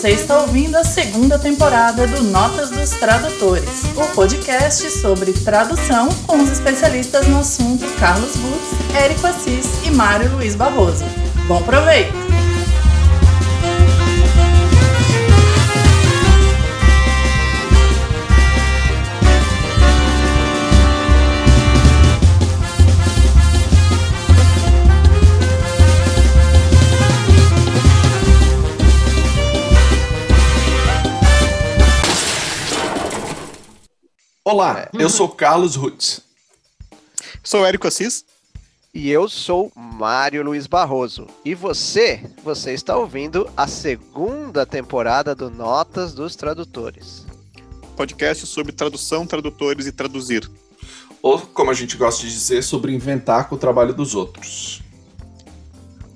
Você está ouvindo a segunda temporada do Notas dos Tradutores, o podcast sobre tradução com os especialistas no assunto Carlos Butz, Érico Assis e Mário Luiz Barroso. Bom proveito! Olá, eu sou Carlos Rutz. Sou Érico Assis. E eu sou Mário Luiz Barroso. E você, você está ouvindo a segunda temporada do Notas dos Tradutores. Podcast sobre tradução, tradutores e traduzir. Ou, como a gente gosta de dizer, sobre inventar com o trabalho dos outros.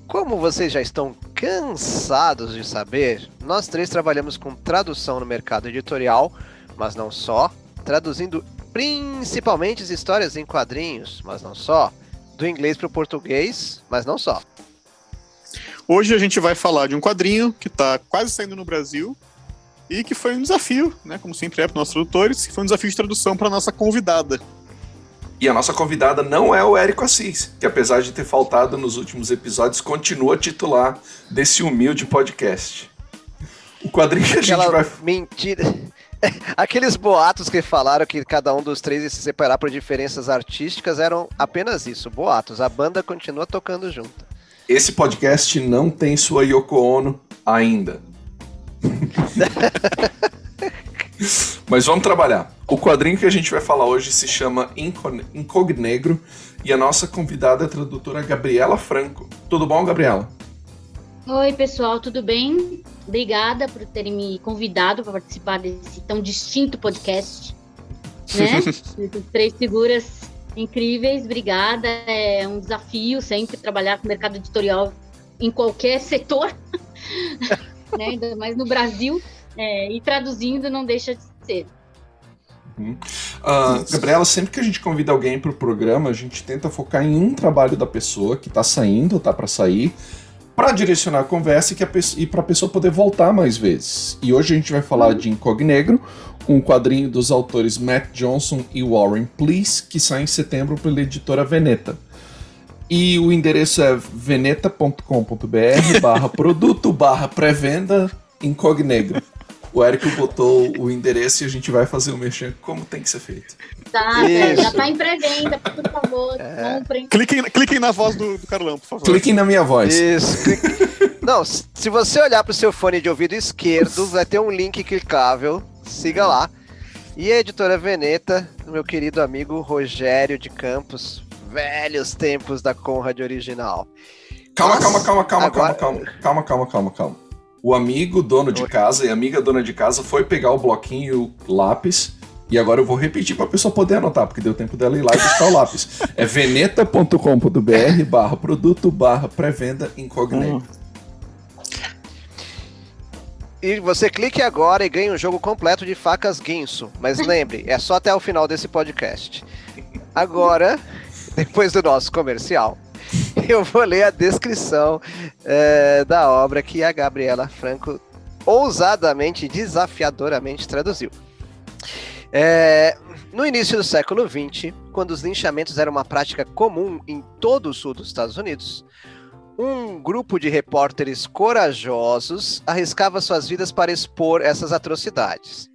Como vocês já estão cansados de saber, nós três trabalhamos com tradução no mercado editorial, mas não só, traduzindo principalmente as histórias em quadrinhos, mas não só, do inglês para o português, mas não só. Hoje a gente vai falar de um quadrinho que está quase saindo no Brasil e que foi um desafio, né, como sempre é para nossos tradutores, que foi um desafio de tradução para nossa convidada. E a nossa convidada não é o Érico Assis, que apesar de ter faltado nos últimos episódios, continua titular desse humilde podcast. O quadrinho que a gente vai. Mentira. Aqueles boatos que falaram que cada um dos três ia se separar por diferenças artísticas eram apenas isso, boatos. A banda continua tocando junto. Esse podcast não tem sua Yoko Ono ainda. Mas vamos trabalhar. O quadrinho que a gente vai falar hoje se chama Incognegro e a nossa convidada é a tradutora Gabriela Franco. Tudo bom, Gabriela? Oi, pessoal, tudo bem? Obrigada por terem me convidado para participar desse tão distinto podcast. Né? três figuras incríveis, obrigada. É um desafio sempre trabalhar com o mercado editorial em qualquer setor, né? ainda mais no Brasil. É, e traduzindo não deixa de ser. Uhum. Uh, Gabriela, sempre que a gente convida alguém para o programa, a gente tenta focar em um trabalho da pessoa que está saindo, tá para sair, para direcionar a conversa e, e para a pessoa poder voltar mais vezes. E hoje a gente vai falar de Incognegro, um quadrinho dos autores Matt Johnson e Warren Please, que sai em setembro pela editora Veneta. E o endereço é veneta.com.br barra produto barra pré-venda Incognegro. O Érico botou o endereço e a gente vai fazer o mexer como tem que ser feito. Tá, é, já tá em pré-venda, por favor, é. comprem. Cliquem, cliquem na voz do, do Carlão, por favor. Cliquem na minha voz. Isso. Não, se você olhar pro seu fone de ouvido esquerdo, vai ter um link clicável. Siga lá. E a editora Veneta, meu querido amigo Rogério de Campos, velhos tempos da Conrad original. Calma, calma, calma, calma, Agora... calma, calma, calma, calma, calma, calma o amigo dono de casa e a amiga dona de casa foi pegar o bloquinho e o lápis. E agora eu vou repetir para a pessoa poder anotar, porque deu tempo dela ir lá e buscar o lápis. É veneta.com.br barra produto barra pré-venda incognito. E você clique agora e ganhe um jogo completo de facas Guinso. Mas lembre, é só até o final desse podcast. Agora, depois do nosso comercial, eu vou ler a descrição é, da obra que a Gabriela Franco ousadamente, desafiadoramente traduziu. É, no início do século XX, quando os linchamentos eram uma prática comum em todo o sul dos Estados Unidos, um grupo de repórteres corajosos arriscava suas vidas para expor essas atrocidades.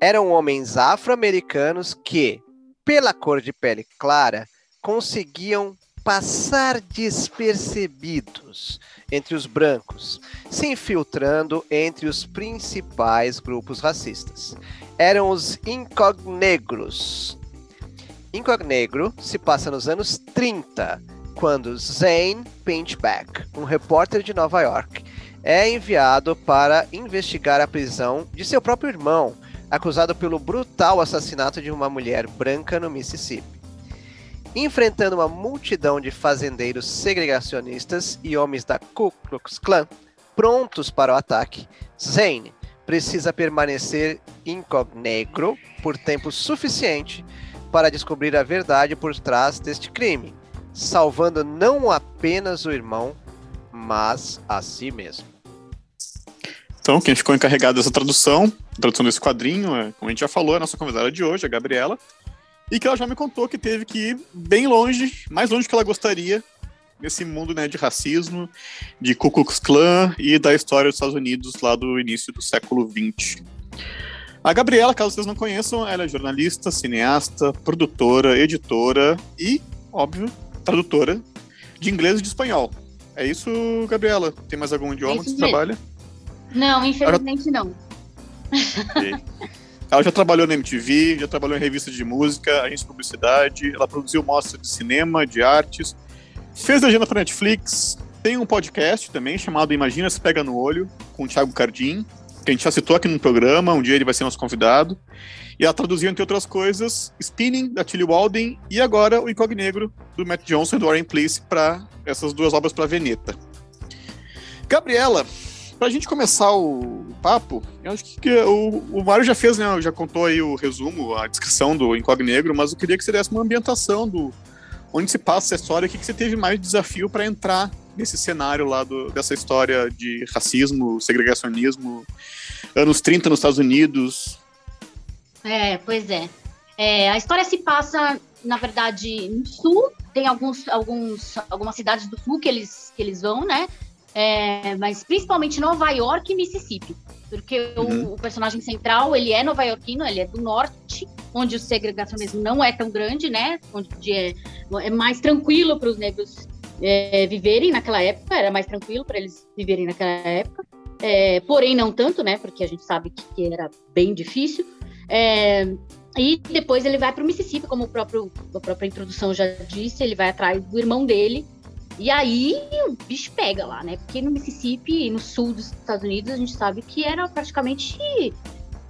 Eram homens afro-americanos que, pela cor de pele clara, conseguiam passar despercebidos entre os brancos, se infiltrando entre os principais grupos racistas. Eram os incognegros. Incognegro se passa nos anos 30, quando Zane Pinchback, um repórter de Nova York, é enviado para investigar a prisão de seu próprio irmão, acusado pelo brutal assassinato de uma mulher branca no Mississippi enfrentando uma multidão de fazendeiros segregacionistas e homens da Ku Klux Klan prontos para o ataque. Zane precisa permanecer incognegro por tempo suficiente para descobrir a verdade por trás deste crime, salvando não apenas o irmão, mas a si mesmo. Então, quem ficou encarregado dessa tradução, tradução desse quadrinho, é, como a gente já falou, é a nossa convidada de hoje, a Gabriela, e que ela já me contou que teve que ir bem longe, mais longe que ela gostaria, nesse mundo né, de racismo, de Ku Klux Klan e da história dos Estados Unidos lá do início do século XX. A Gabriela, caso vocês não conheçam, ela é jornalista, cineasta, produtora, editora e, óbvio, tradutora de inglês e de espanhol. É isso, Gabriela? Tem mais algum idioma é que você mesmo. trabalha? Não, infelizmente ela... não. Okay. Ela já trabalhou na MTV, já trabalhou em revistas de música, agência de publicidade, ela produziu mostras de cinema, de artes, fez legenda para Netflix, tem um podcast também chamado Imagina se Pega no Olho, com o Thiago Cardim, que a gente já citou aqui no programa, um dia ele vai ser nosso convidado. E ela traduziu, entre outras coisas, Spinning, da Tilly Walden, e agora o Incognegro, do Matt Johnson e do Warren Place, para essas duas obras para Veneta. Gabriela, para a gente começar o papo, eu acho que o, o Mário já fez, né, já contou aí o resumo, a descrição do Incognegro, mas eu queria que você desse uma ambientação do onde se passa essa história, o que, que você teve mais desafio para entrar nesse cenário lá do, dessa história de racismo, segregacionismo, anos 30 nos Estados Unidos. É, pois é. é a história se passa, na verdade, no sul, tem alguns, alguns, algumas cidades do sul que eles, que eles vão, né? É, mas principalmente Nova York e Mississippi. Porque uhum. o, o, personagem central, ele é nova-iorquino, ele é do norte, onde o segregacionismo não é tão grande, né? Onde é, é mais tranquilo para os negros é, viverem naquela época, era mais tranquilo para eles viverem naquela época. É, porém, não tanto, né? Porque a gente sabe que, era bem difícil. É, e depois ele vai para o Mississippi, como o próprio, a própria introdução já disse, ele vai atrás do irmão dele. E aí o bicho pega lá, né? Porque no Mississippi, no sul dos Estados Unidos, a gente sabe que era praticamente.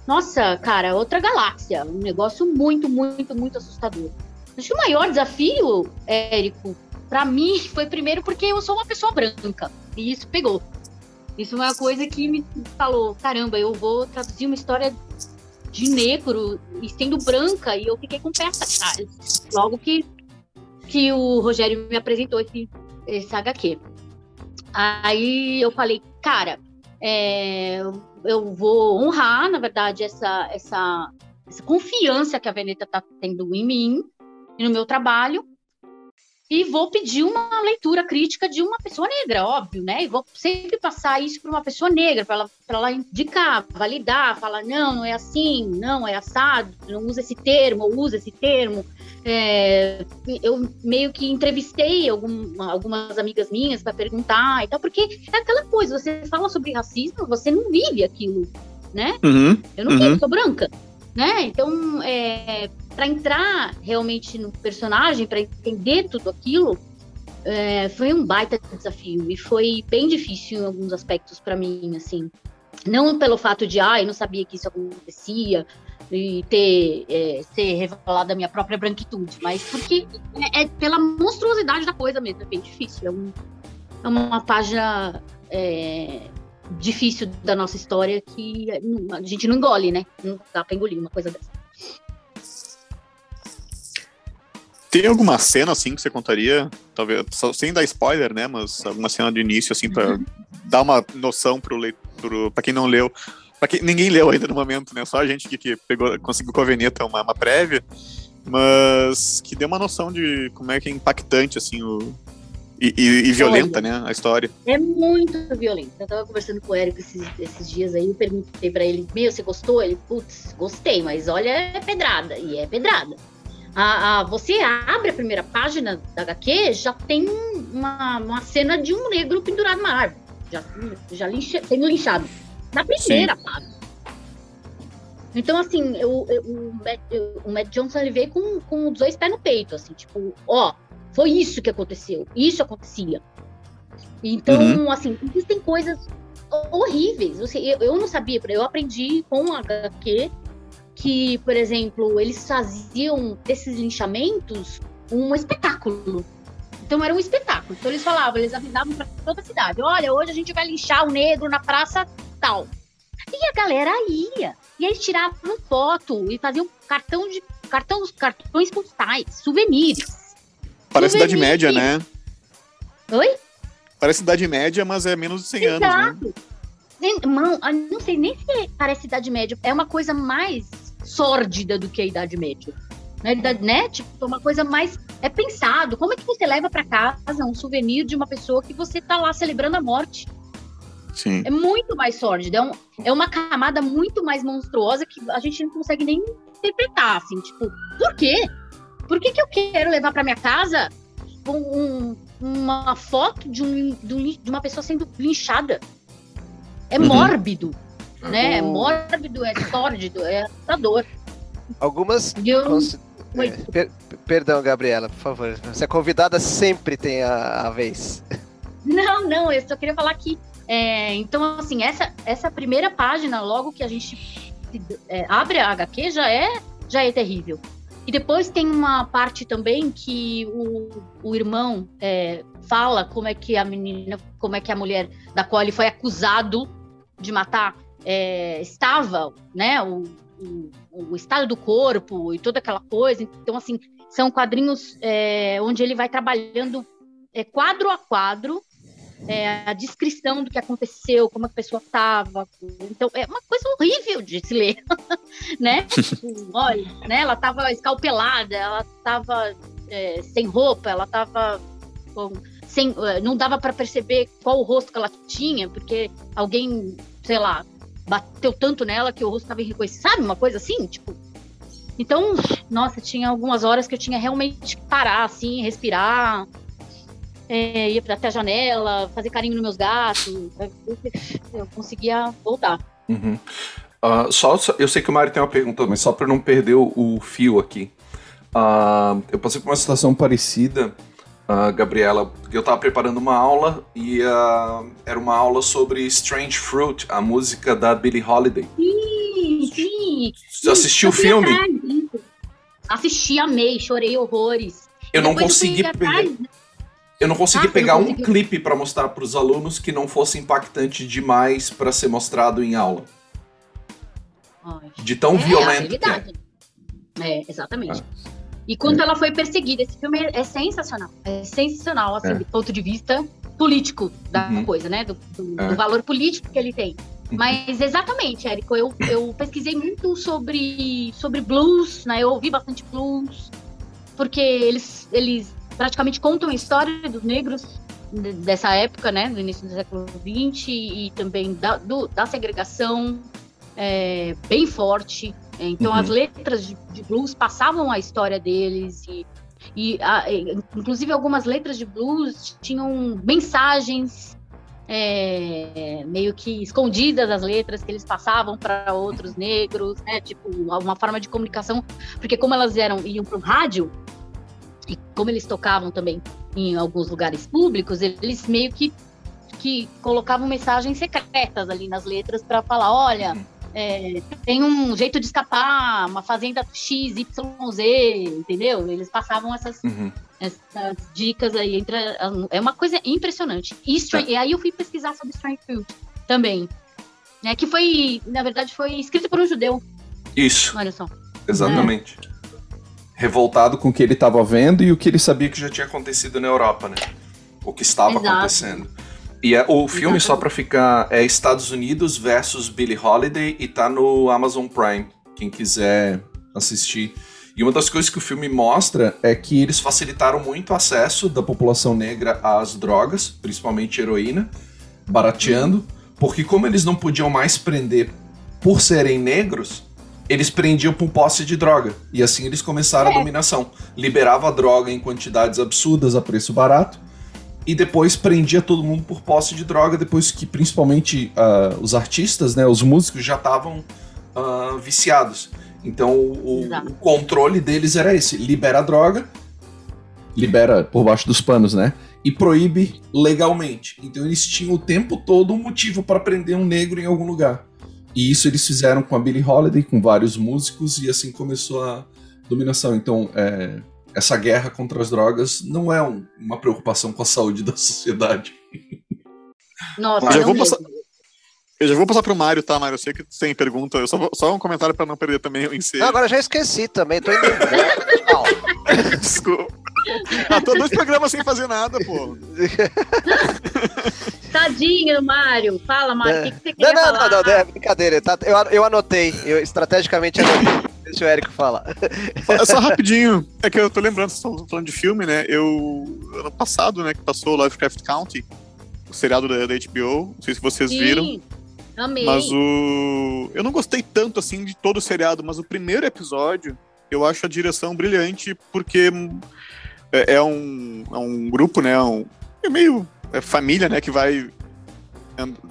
Nossa, cara, outra galáxia. Um negócio muito, muito, muito assustador. Acho que o maior desafio, Érico, para mim foi primeiro porque eu sou uma pessoa branca. E isso pegou. Isso é uma coisa que me falou, caramba, eu vou traduzir uma história de negro e sendo branca e eu fiquei com peça atrás. Logo que que o Rogério me apresentou esse, esse HQ. Aí eu falei, cara, é, eu vou honrar, na verdade, essa, essa, essa confiança que a Veneta está tendo em mim e no meu trabalho e vou pedir uma leitura crítica de uma pessoa negra, óbvio, né? E vou sempre passar isso para uma pessoa negra, para ela, ela indicar, validar, falar, não, não é assim, não, é assado, não usa esse termo, usa esse termo. É, eu meio que entrevistei algum, algumas amigas minhas para perguntar e tal, porque é aquela coisa, você fala sobre racismo, você não vive aquilo, né? Uhum, eu não uhum. vivo, sou branca né? Então, é, para entrar realmente no personagem, para entender tudo aquilo, é, foi um baita desafio e foi bem difícil em alguns aspectos para mim, assim. Não pelo fato de, ah, eu não sabia que isso acontecia e ter é, ser revelada a minha própria branquitude, mas porque é, é, pela monstruosidade da coisa mesmo, é bem difícil. É, um, é uma página é, difícil da nossa história que a gente não engole, né? Não dá pra engolir uma coisa dessa. Tem alguma cena assim que você contaria, talvez sem dar spoiler, né, mas alguma cena de início assim para uhum. dar uma noção pro leitor, para quem não leu, para quem ninguém leu ainda no momento, né, só a gente que, que pegou, conseguiu com a Veneta uma, uma prévia, mas que dê uma noção de como é que é impactante assim o, e, e, e violenta, né? A história. É muito violenta. Eu tava conversando com o Érico esses, esses dias aí, eu perguntei pra ele, meu, você gostou? Ele, putz, gostei, mas olha, é pedrada. E é pedrada. A, a, você abre a primeira página da HQ, já tem uma, uma cena de um negro pendurado na árvore. Já, já lincha, tem linchado. Na primeira Sim. Então, assim, eu, eu, o, Matt, o Matt Johnson ele veio com, com os dois pés no peito, assim, tipo, ó, foi isso que aconteceu. Isso acontecia. Então, uhum. assim, existem coisas horríveis. Eu, eu não sabia, eu aprendi com a HQ que, por exemplo, eles faziam desses linchamentos um espetáculo. Então era um espetáculo. Então eles falavam, eles avisavam para toda a cidade: olha, hoje a gente vai linchar o negro na praça tal. E a galera ia. E aí tiravam foto e faziam cartão de cartões, cartões postais, souvenirs. Parece Idade Média, né? Oi? Parece Idade Média, mas é menos de 100 Exato. anos, né? Mão, não sei nem se parece Idade Média. É uma coisa mais sórdida do que a Idade Média. Na idade, né? Tipo, uma coisa mais. É pensado. Como é que você leva para casa um souvenir de uma pessoa que você tá lá celebrando a morte? Sim. É muito mais sórdido. É, um, é uma camada muito mais monstruosa que a gente não consegue nem interpretar, assim. Tipo, por quê? Por que, que eu quero levar para minha casa um, uma foto de, um, de, uma pessoa sendo linchada? É uhum. mórbido, né? É mórbido, é sórdido, é assustador. Algumas. Eu... É, per, perdão, Gabriela, por favor. Você é convidada sempre tem a, a vez. Não, não, eu só queria falar que. É, então, assim, essa, essa primeira página, logo que a gente é, abre a HQ, já é, já é terrível. E depois tem uma parte também que o, o irmão é, fala como é que a menina, como é que a mulher da qual ele foi acusado de matar é, estava, né? O, o, o, estado do corpo e toda aquela coisa. Então, assim, são quadrinhos é, onde ele vai trabalhando é, quadro a quadro é, a descrição do que aconteceu, como a pessoa estava. Então, é uma coisa horrível de se ler, né? Tipo, olha, né? Ela estava escalpelada, ela estava é, sem roupa, ela estava sem, é, não dava para perceber qual o rosto que ela tinha, porque alguém, sei lá, bateu tanto nela que o rosto estava irreconhecível, sabe? Uma coisa assim, tipo. Então, nossa, tinha algumas horas que eu tinha realmente que parar, assim, respirar, é, ia até a janela, fazer carinho nos meus gatos. Eu conseguia voltar. Uhum. Uh, só, eu sei que o Mário tem uma pergunta, mas só para não perder o, o fio aqui. Uh, eu passei por uma situação parecida, uh, Gabriela, eu estava preparando uma aula e era uma aula sobre Strange Fruit, a música da Billie Holiday. Sim, sim. Você assistiu o filme? Assisti, amei, chorei horrores. Eu não consegui pegar. Eu não consegui ah, pegar não um clipe para mostrar para os alunos que não fosse impactante demais para ser mostrado em aula. De tão é, violento que é. É, exatamente. Ah. E quando é. ela foi perseguida, esse filme é, sensacional. É sensacional, assim, é. do ponto de vista político da uhum. coisa, né? Do, do, é. do, valor político que ele tem. Uhum. Mas exatamente, Érico, eu, eu pesquisei muito sobre, sobre blues, né? Eu ouvi bastante blues, porque eles, eles praticamente contam a história dos negros dessa época, né, do início do século XX e também da, do, da segregação é, bem forte. Então uhum. as letras de, de, blues passavam a história deles e, e a, inclusive algumas letras de blues tinham mensagens é, meio que escondidas as letras que eles passavam para outros negros, né? Tipo, uma forma de comunicação, porque como elas eram iam para o rádio, e como eles tocavam também em alguns lugares públicos, eles meio que, que colocavam mensagens secretas ali nas letras para falar: olha, é, tem um jeito de escapar, uma fazenda XYZ, entendeu? Eles passavam essas, uhum. essas dicas aí. Entre, é uma coisa impressionante. E, tá. e aí eu fui pesquisar sobre Strange Fruit também. Né, que foi, na verdade, foi escrito por um judeu. Isso. Olha só. Exatamente. É revoltado com o que ele estava vendo e o que ele sabia que já tinha acontecido na Europa, né? O que estava Exato. acontecendo. E é, o filme, só para ficar, é Estados Unidos versus Billie Holiday e tá no Amazon Prime, quem quiser assistir. E uma das coisas que o filme mostra é que eles facilitaram muito o acesso da população negra às drogas, principalmente heroína, barateando, porque como eles não podiam mais prender por serem negros, eles prendiam por posse de droga. E assim eles começaram é. a dominação. Liberava a droga em quantidades absurdas a preço barato. E depois prendia todo mundo por posse de droga, depois que principalmente uh, os artistas, né, os músicos já estavam uh, viciados. Então o, o, controle deles era esse: libera a droga, libera por baixo dos panos, né? E proíbe legalmente. Então eles tinham o tempo todo um motivo para prender um negro em algum lugar. E isso eles fizeram com a Billie Holiday, com vários músicos, e assim começou a dominação. Então, é, essa guerra contra as drogas não é um, uma preocupação com a saúde da sociedade. Nossa, eu já vou passar, eu já vou passar pro Mário, tá, Mário? Eu sei que tem pergunta. Eu só, vou, só um comentário para não perder também o ensejo. Agora já esqueci também, tô indo. Desculpa. Ah, tô dois programas sem fazer nada, pô. Tadinho, Mário. Fala, Mário, o que, que você Não, queria não, falar? não, não, é brincadeira. Tá, eu, eu anotei, eu estrategicamente anotei. Deixa o Érico falar. É Só rapidinho, é que eu tô lembrando, vocês estão falando de filme, né? Eu, ano passado, né, que passou o Lovecraft County, o seriado da, da HBO, não sei se vocês Sim, viram, Amei. mas o... Eu não gostei tanto, assim, de todo o seriado, mas o primeiro episódio, eu acho a direção brilhante, porque é, é um, é um grupo, né, um, é meio é família, né, que vai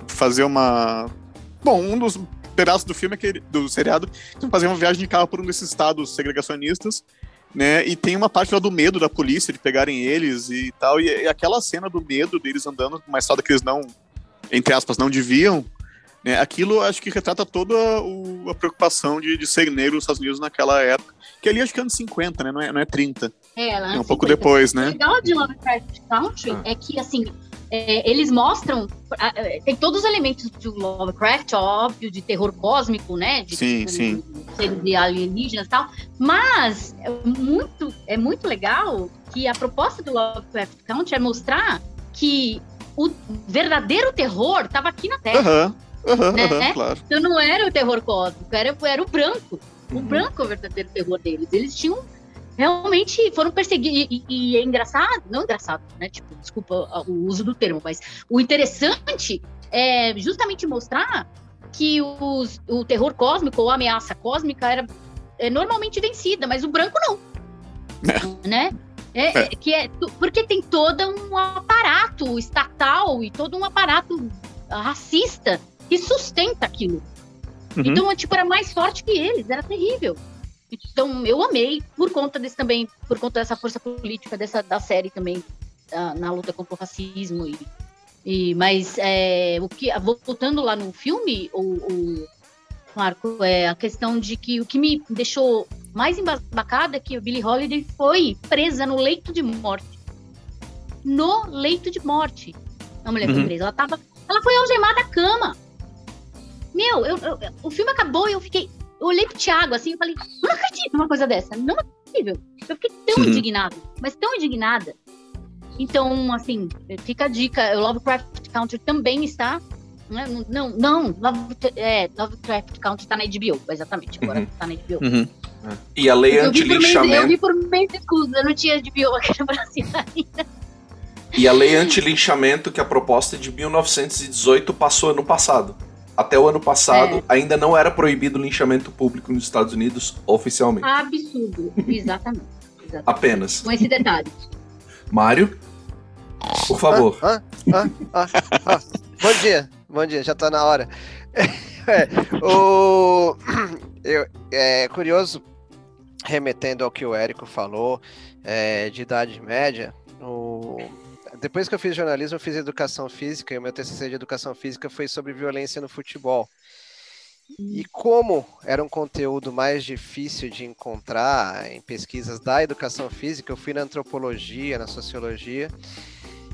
fazer uma... Bom, um dos pedaços do filme, é que ele- do seriado, que vão fazer uma viagem de carro por um desses estados segregacionistas, né? E tem uma parte lá do medo da polícia de pegarem eles e tal. E, e aquela cena do medo deles andando numa estrada que eles não, entre aspas, não deviam. Né? Aquilo acho que retrata toda o- a preocupação de, de ser negro nos Estados Unidos naquela época. Que ali acho que é anos 50, né? Não é, não é 30. É, É um antes pouco de- depois, O né? legal de Lovecraft Country Ah. é que, assim, é, eles mostram. é, Tem todos os elementos de Lovecraft, óbvio, de terror cósmico, né? De, Sim, de- sim. seres de alienígenas e tal. Mas é muito, é muito legal que a proposta do Lovecraft Country é mostrar que o verdadeiro terror estava aqui na Terra. Aham, aham, Né? aham, claro. Então não era o terror cósmico, era, era o branco. O Uhum. branco é o verdadeiro terror deles. Eles tinham. Realmente foram perseguidos. E, e é engraçado, não engraçado, né? Tipo, desculpa o uso do termo, mas o interessante é justamente mostrar que os, o terror cósmico ou a ameaça cósmica era é normalmente vencida, mas o branco não. Né? É, é, que é, porque tem todo um aparato estatal e todo um aparato racista que sustenta aquilo. Uhum. Então, tipo, era mais forte que eles, era terrível. Então, eu amei, por conta desse também, por conta dessa força política dessa, da série também, da- na luta contra o racismo. E, e, mas, é, o que, voltando lá no filme, o, o Marco, é a questão de que o que me deixou mais embasbacada é que a Billie Holiday foi presa no leito de morte. No leito de morte. A mulher foi Uhum. presa. Ela, tava, ela foi algemada à cama. Meu, eu- eu- o filme acabou e eu fiquei. Eu olhei pro Thiago assim e falei, não acredito numa coisa dessa. Não é possível. Eu fiquei tão Uhum. indignada, mas tão indignada. Então, assim, fica a dica. O Lovecraft Country também está. né? Não, não, Love, é, Lovecraft Country tá na HBO, exatamente. Agora Uhum. tá na HBO. Uhum. E a lei por meio, eu anti-linchamento vi por meio de escudo, eu não tinha HBO aqui no Brasil ainda. e a lei anti-linchamento que a proposta de 1918 passou ano passado. Até o ano passado É. ainda não era proibido o linchamento público nos Estados Unidos oficialmente. Absurdo, exatamente. exatamente. Apenas. Com esse detalhe. Mário, por favor. Hã? Hã? Hã? Hã? Bom dia, bom dia, já tá na hora. É, o... eu, é curioso, remetendo ao que o Érico falou, é, de Idade Média, o... depois que eu fiz jornalismo, eu fiz educação física, e o meu TCC de educação física foi sobre violência no futebol. E como era um conteúdo mais difícil de encontrar em pesquisas da educação física, eu fui na antropologia, na sociologia,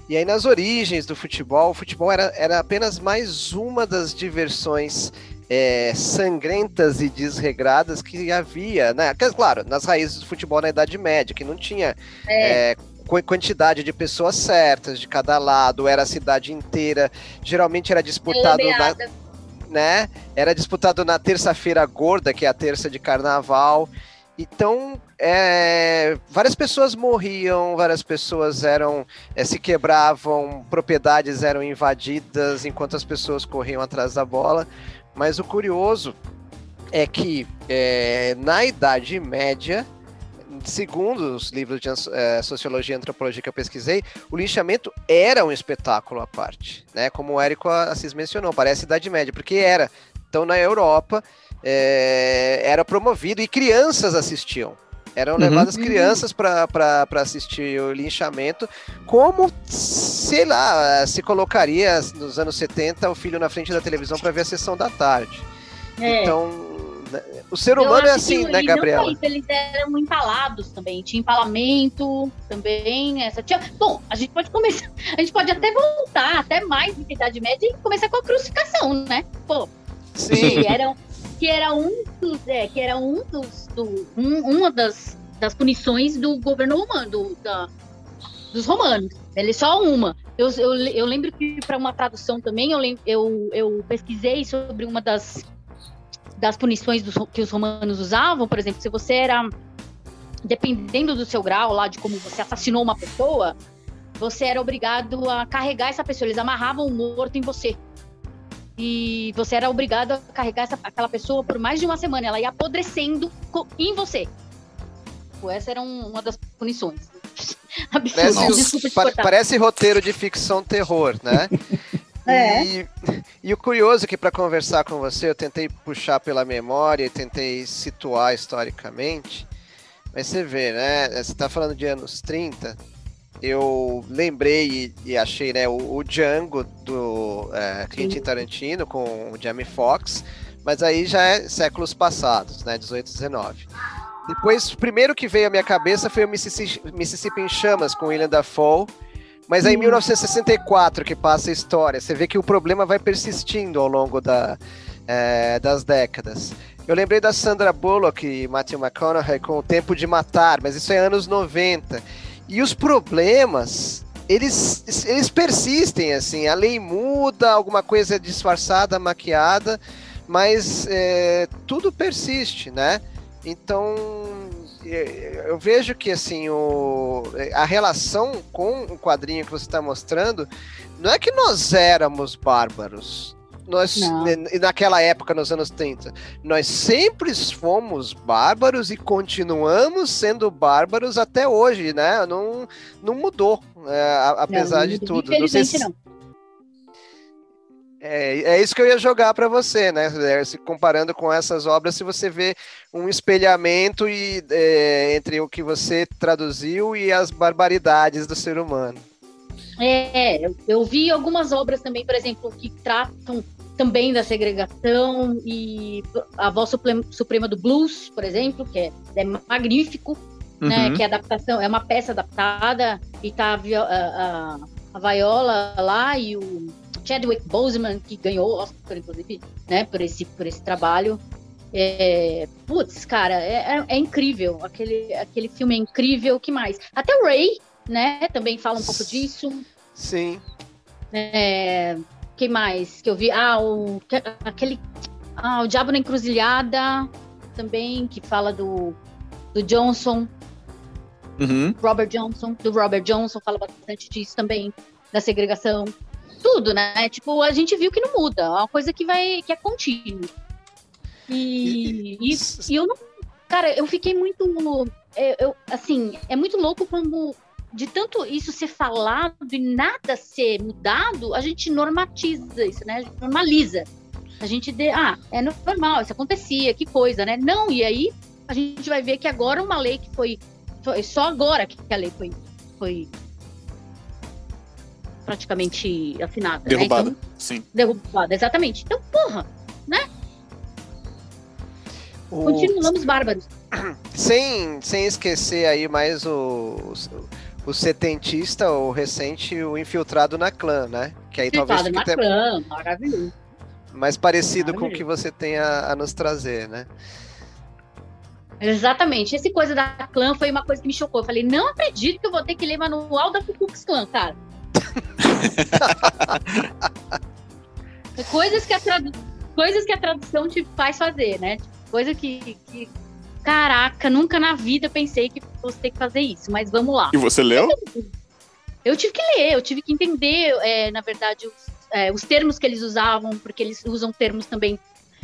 e aí, nas origens do futebol, o futebol era, era apenas mais uma das diversões é, sangrentas e desregradas que havia, né? Claro, nas raízes do futebol na Idade Média, que não tinha É. é, quantidade de pessoas certas de cada lado, era a cidade inteira, geralmente era disputado na, né? Era disputado na terça-feira gorda, que é a terça de carnaval. Então, é, várias pessoas morriam, várias pessoas eram é, se quebravam, propriedades eram invadidas enquanto as pessoas corriam atrás da bola. Mas o curioso é que é, na Idade Média, segundo os livros de eh, sociologia e antropologia que eu pesquisei, o linchamento era um espetáculo à parte, né? Como o Érico Assis mencionou, parece Idade Média, porque era. Então, na Europa, eh, era promovido e crianças assistiam. Eram Uhum. levadas crianças para assistir o linchamento, como, sei lá, se colocaria nos anos 70 o filho na frente da televisão para ver a sessão da tarde. É. Então, né, o ser humano é assim, né, não Gabriela? isso, eles eram empalados também. Tinha empalamento também. Essa tinha... Bom, a gente pode começar. A gente pode até voltar, até mais de Idade Média e começar com a crucificação, né? Pô, Sim. que era, que era um dos. É, que era um dos. Do, um, uma das das punições do governo romano, do, da, dos romanos. Ele é só uma. Eu, eu, eu lembro que para uma tradução também, eu, eu, eu pesquisei sobre uma das, das punições dos, que os romanos usavam. Por exemplo, se você era, dependendo do seu grau lá, de como você assassinou uma pessoa, você era obrigado a carregar essa pessoa. Eles amarravam o morto em você. E você era obrigado a carregar essa, aquela pessoa por mais de uma semana. Ela ia apodrecendo em você. Essa era um, uma das punições. Parece, parece roteiro de ficção terror, né? É. E, e, o curioso é que para conversar com você, eu tentei puxar pela memória, tentei situar historicamente. Mas você vê, né? Você está falando de anos 30. Eu lembrei e, e achei, né, o, o Django do é, Quentin Tarantino com o Jamie Foxx, mas aí já é séculos passados, né? 18 e 19. Depois, o primeiro que veio à minha cabeça foi o Mississippi, Mississippi em Chamas, com William Dafoe. Mas aí, em 1964, que passa a história, você vê que o problema vai persistindo ao longo da, é, das décadas. Eu lembrei da Sandra Bullock e Matthew McConaughey com O Tempo de Matar, mas isso é anos 90. E os problemas, eles, eles persistem, assim. A lei muda, alguma coisa é disfarçada, maquiada, mas é, tudo persiste, né? Então, eu vejo que assim o, a relação com o quadrinho que você está mostrando não é que nós éramos bárbaros. Nós, naquela época, nos anos 30, nós sempre fomos bárbaros e continuamos sendo bárbaros até hoje, né? Não, não mudou, é, apesar não, de tudo. Não sei se, não. É, é isso que eu ia jogar para você, né? Se comparando com essas obras, se você vê um espelhamento e, é, entre o que você traduziu e as barbaridades do ser humano. É, eu vi algumas obras também, por exemplo, que tratam também da segregação e a voz suprema do blues, por exemplo, que é, é magnífico, né? uhum. né? Que é adaptação, é uma peça adaptada e tá a, a, a Viola lá e o Chadwick Boseman, que ganhou o Oscar, inclusive, né, por esse, por esse trabalho. É, putz, cara, é, é, é, incrível. Aquele, aquele filme é incrível. O que mais? Até o Ray, né, também fala um pouco disso. Sim. É, que mais que eu vi? Ah, o, aquele. Ah, o Diabo na Encruzilhada, também, que fala do, do Johnson. Uhum. Robert Johnson, do Robert Johnson, fala bastante disso também, da segregação tudo, né? Tipo, a gente viu que não muda, é uma coisa que vai, que é contínua. E, e, e eu não. Cara, eu fiquei muito. Eu, eu, assim, é muito louco como de tanto isso ser falado e nada ser mudado, a gente normatiza isso, né? A gente normaliza. A gente de, ah, é normal, isso acontecia, que coisa, né? Não, e aí a gente vai ver que agora uma lei que foi, foi só agora que a lei foi, foi praticamente assinada. Derrubada, né? então, sim. Derrubada, exatamente. Então, porra, né? O... Continuamos bárbaros. Sem, sem esquecer aí mais o, o, o setentista, o recente, o infiltrado na clã, né? Que aí infiltrado talvez fique na clã, maravilhoso. Mais parecido com o que você tem a, a nos trazer, né? Exatamente. Essa coisa da clã foi uma coisa que me chocou. Eu falei, não acredito que eu vou ter que ler manual da Ku Klux Klan, cara. coisas, que a tradu... coisas que a tradução te faz fazer, né? Coisa que, que, Caraca, nunca na vida pensei que fosse ter que fazer isso, mas vamos lá. E você leu? Eu tive que ler, eu tive que entender, é, na verdade, os, é, os, termos que eles usavam, porque eles usam termos também.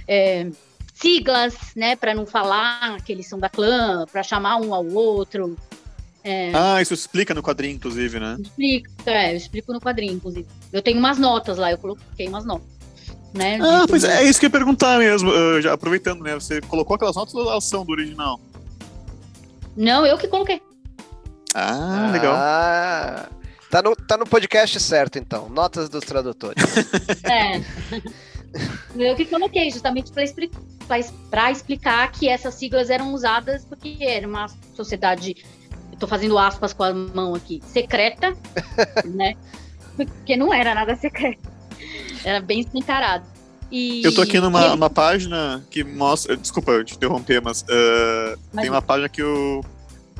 É, siglas, né, para não falar que eles são da clã, para chamar um ao outro. É... Ah, isso explica no quadrinho, inclusive, né? Explica, é, eu explico no quadrinho, inclusive. Eu tenho umas notas lá, eu coloquei umas notas. Né, ah, pois é, é isso que eu ia perguntar mesmo, já aproveitando, né? Você colocou aquelas notas ou elas são do original? Não, eu que coloquei. Ah, legal. Ah, tá, no, tá no podcast certo, então. Notas dos tradutores. é. eu que coloquei, justamente para explicar que essas siglas eram usadas porque era uma sociedade tô fazendo aspas com a mão aqui, secreta, né? Porque não era nada secreto. Era bem escancarado. E, eu tô aqui numa ele... uma página que mostra. Desculpa eu te interromper, mas, uh, mas, tem uma página que o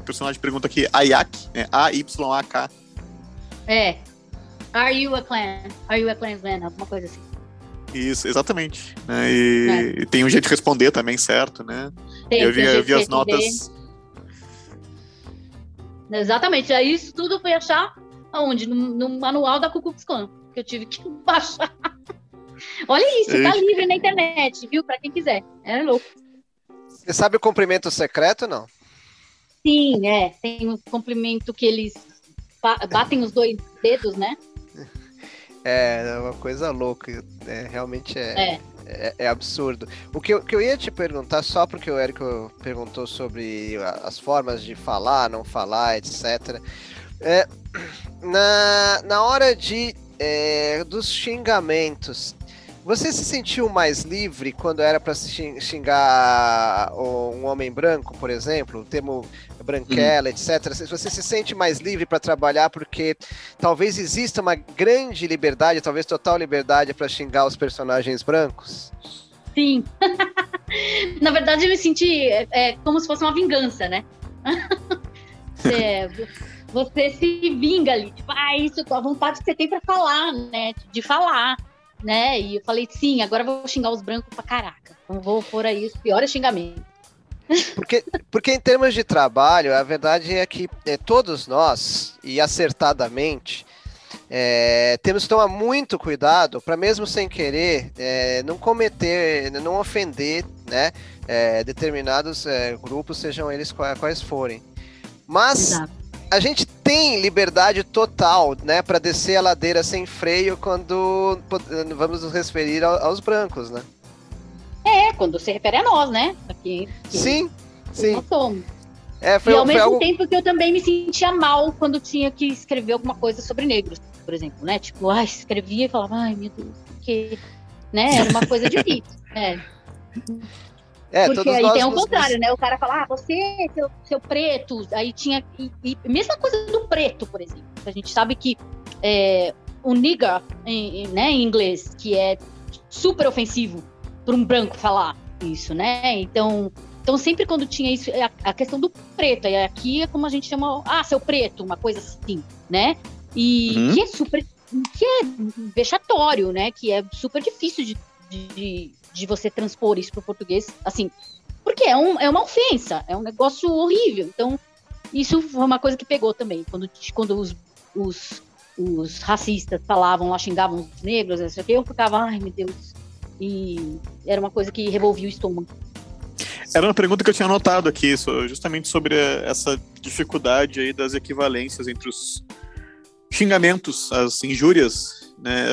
personagem pergunta aqui, Ayak, né? A-Y-A-K. É. Are you a clan? Are you a clansman? Alguma coisa assim. Isso, exatamente. Né? E, é. e, tem um jeito de responder também, certo, né? Tem, eu vi, eu vi as notas. Exatamente. Aí isso tudo eu fui achar aonde? No, no manual da Ku Klux Klan, que eu tive que baixar. Olha isso, tá livre na internet, viu? Para quem quiser. É louco. Você sabe o cumprimento secreto, não? Sim, é. Tem o cumprimento que eles batem os dois dedos, né? É, é uma coisa louca. É, realmente é, é. É, é, absurdo. O que eu, que eu ia te perguntar, só porque o Érico perguntou sobre as formas de falar, não falar, etc. É, na, na hora de é, dos xingamentos, você se sentiu mais livre quando era para xingar um homem branco, por exemplo, o termo branquela, uhum. etc. Você se sente mais livre para trabalhar porque talvez exista uma grande liberdade, talvez total liberdade para xingar os personagens brancos? Sim. Na verdade, eu me senti é, é, como se fosse uma vingança, né? é, você se vinga ali, tipo, ah, isso é a vontade que você tem para falar, né? De falar né? E eu falei, sim, agora eu vou xingar os brancos pra caraca. Então vou pôr aí os piores xingamentos. Porque, porque em termos de trabalho, a verdade é que é, todos nós, e acertadamente, é, temos que tomar muito cuidado para mesmo sem querer é, não cometer, não ofender né, é, determinados é, grupos, sejam eles quais forem. Mas Exato a gente tem liberdade total, né, para descer a ladeira sem freio quando vamos nos referir aos brancos, né? É, quando se refere a nós, né? Sim, sim. Nós somos. É, foi, e ao mesmo algo... tempo que eu também me sentia mal quando tinha que escrever alguma coisa sobre negros, por exemplo, né? Tipo, ai, escrevia e falava, ai, meu Deus, que, né? Era uma coisa difícil. É. É, Porque aí tem o contrário, né? O cara fala, ah, você, seu, seu preto, aí tinha. E, e, mesma coisa do preto, por exemplo. A gente sabe que é, o nigga, em, né, em inglês, que é super ofensivo para um branco falar isso, né? Então, então sempre quando tinha isso, é a, a, questão do preto, e aqui é como a gente chama, ah, seu preto, uma coisa assim, né? E uhum. que é super, que é vexatório, né? Que é super difícil de, de, de você transpor isso para o português, assim, porque é, um, é uma ofensa, é um negócio horrível. Então, isso foi uma coisa que pegou também, quando, quando os, os, os racistas falavam lá, xingavam os negros, isso aqui, eu ficava, ai meu Deus. E era uma coisa que revolvia o estômago. Era uma pergunta que eu tinha anotado aqui, justamente sobre essa dificuldade aí das equivalências entre os xingamentos, as injúrias, né?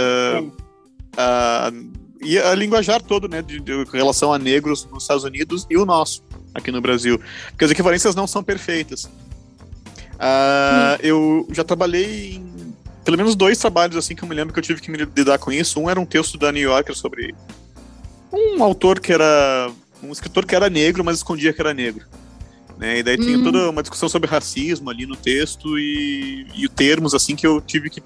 Uh, e a linguajar todo, né, de, de, relação a negros nos Estados Unidos e o nosso aqui no Brasil, porque as equivalências não são perfeitas. Uh, eu já trabalhei em pelo menos dois trabalhos assim que eu me lembro que eu tive que me lidar com isso. Um era um texto da New Yorker sobre um autor que era um escritor que era negro, mas escondia que era negro. Né? E daí tinha hum. toda uma discussão sobre racismo ali no texto e, e termos assim que eu tive que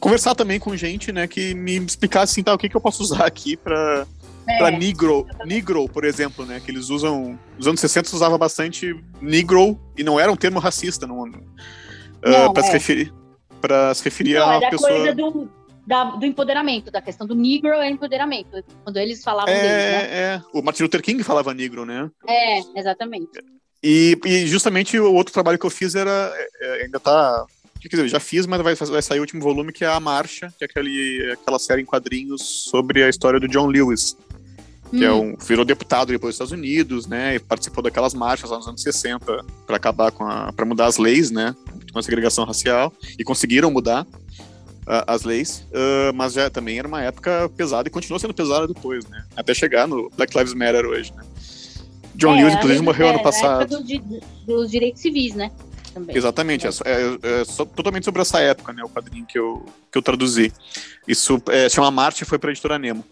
conversar também com gente, né, que me explicasse assim, tá, o que, que eu posso usar aqui para é, para negro, negro, por exemplo, né, que eles usam, nos anos 60 usava bastante negro e não era um termo racista, não, não uh, para é. se referir para se referir não, a uma pessoa coisa do, da, do empoderamento, da questão do negro é empoderamento, quando eles falavam é, deles, né? É, o Martin Luther King falava negro, né? É, exatamente. E, e justamente o outro trabalho que eu fiz era, é, ainda tá quer dizer, já fiz, mas vai, vai sair o último volume, que é A Marcha, que é aquele, aquela série em quadrinhos sobre a história do John Lewis, que é hum. é um, virou deputado depois dos Estados Unidos, né, e participou daquelas marchas lá nos anos 60 para acabar com a, para mudar as leis, né, com a segregação racial, e conseguiram mudar uh, as leis, uh, mas já também era uma época pesada e continuou sendo pesada depois, né, até chegar no Black Lives Matter hoje, né. John é, Lewis, inclusive, morreu é, ano passado. Do, dos direitos civis, né? também. Exatamente, é, é, é totalmente sobre essa época, né, o quadrinho que eu, que eu traduzi. Isso é, chama Marte e foi para a editora Nemo.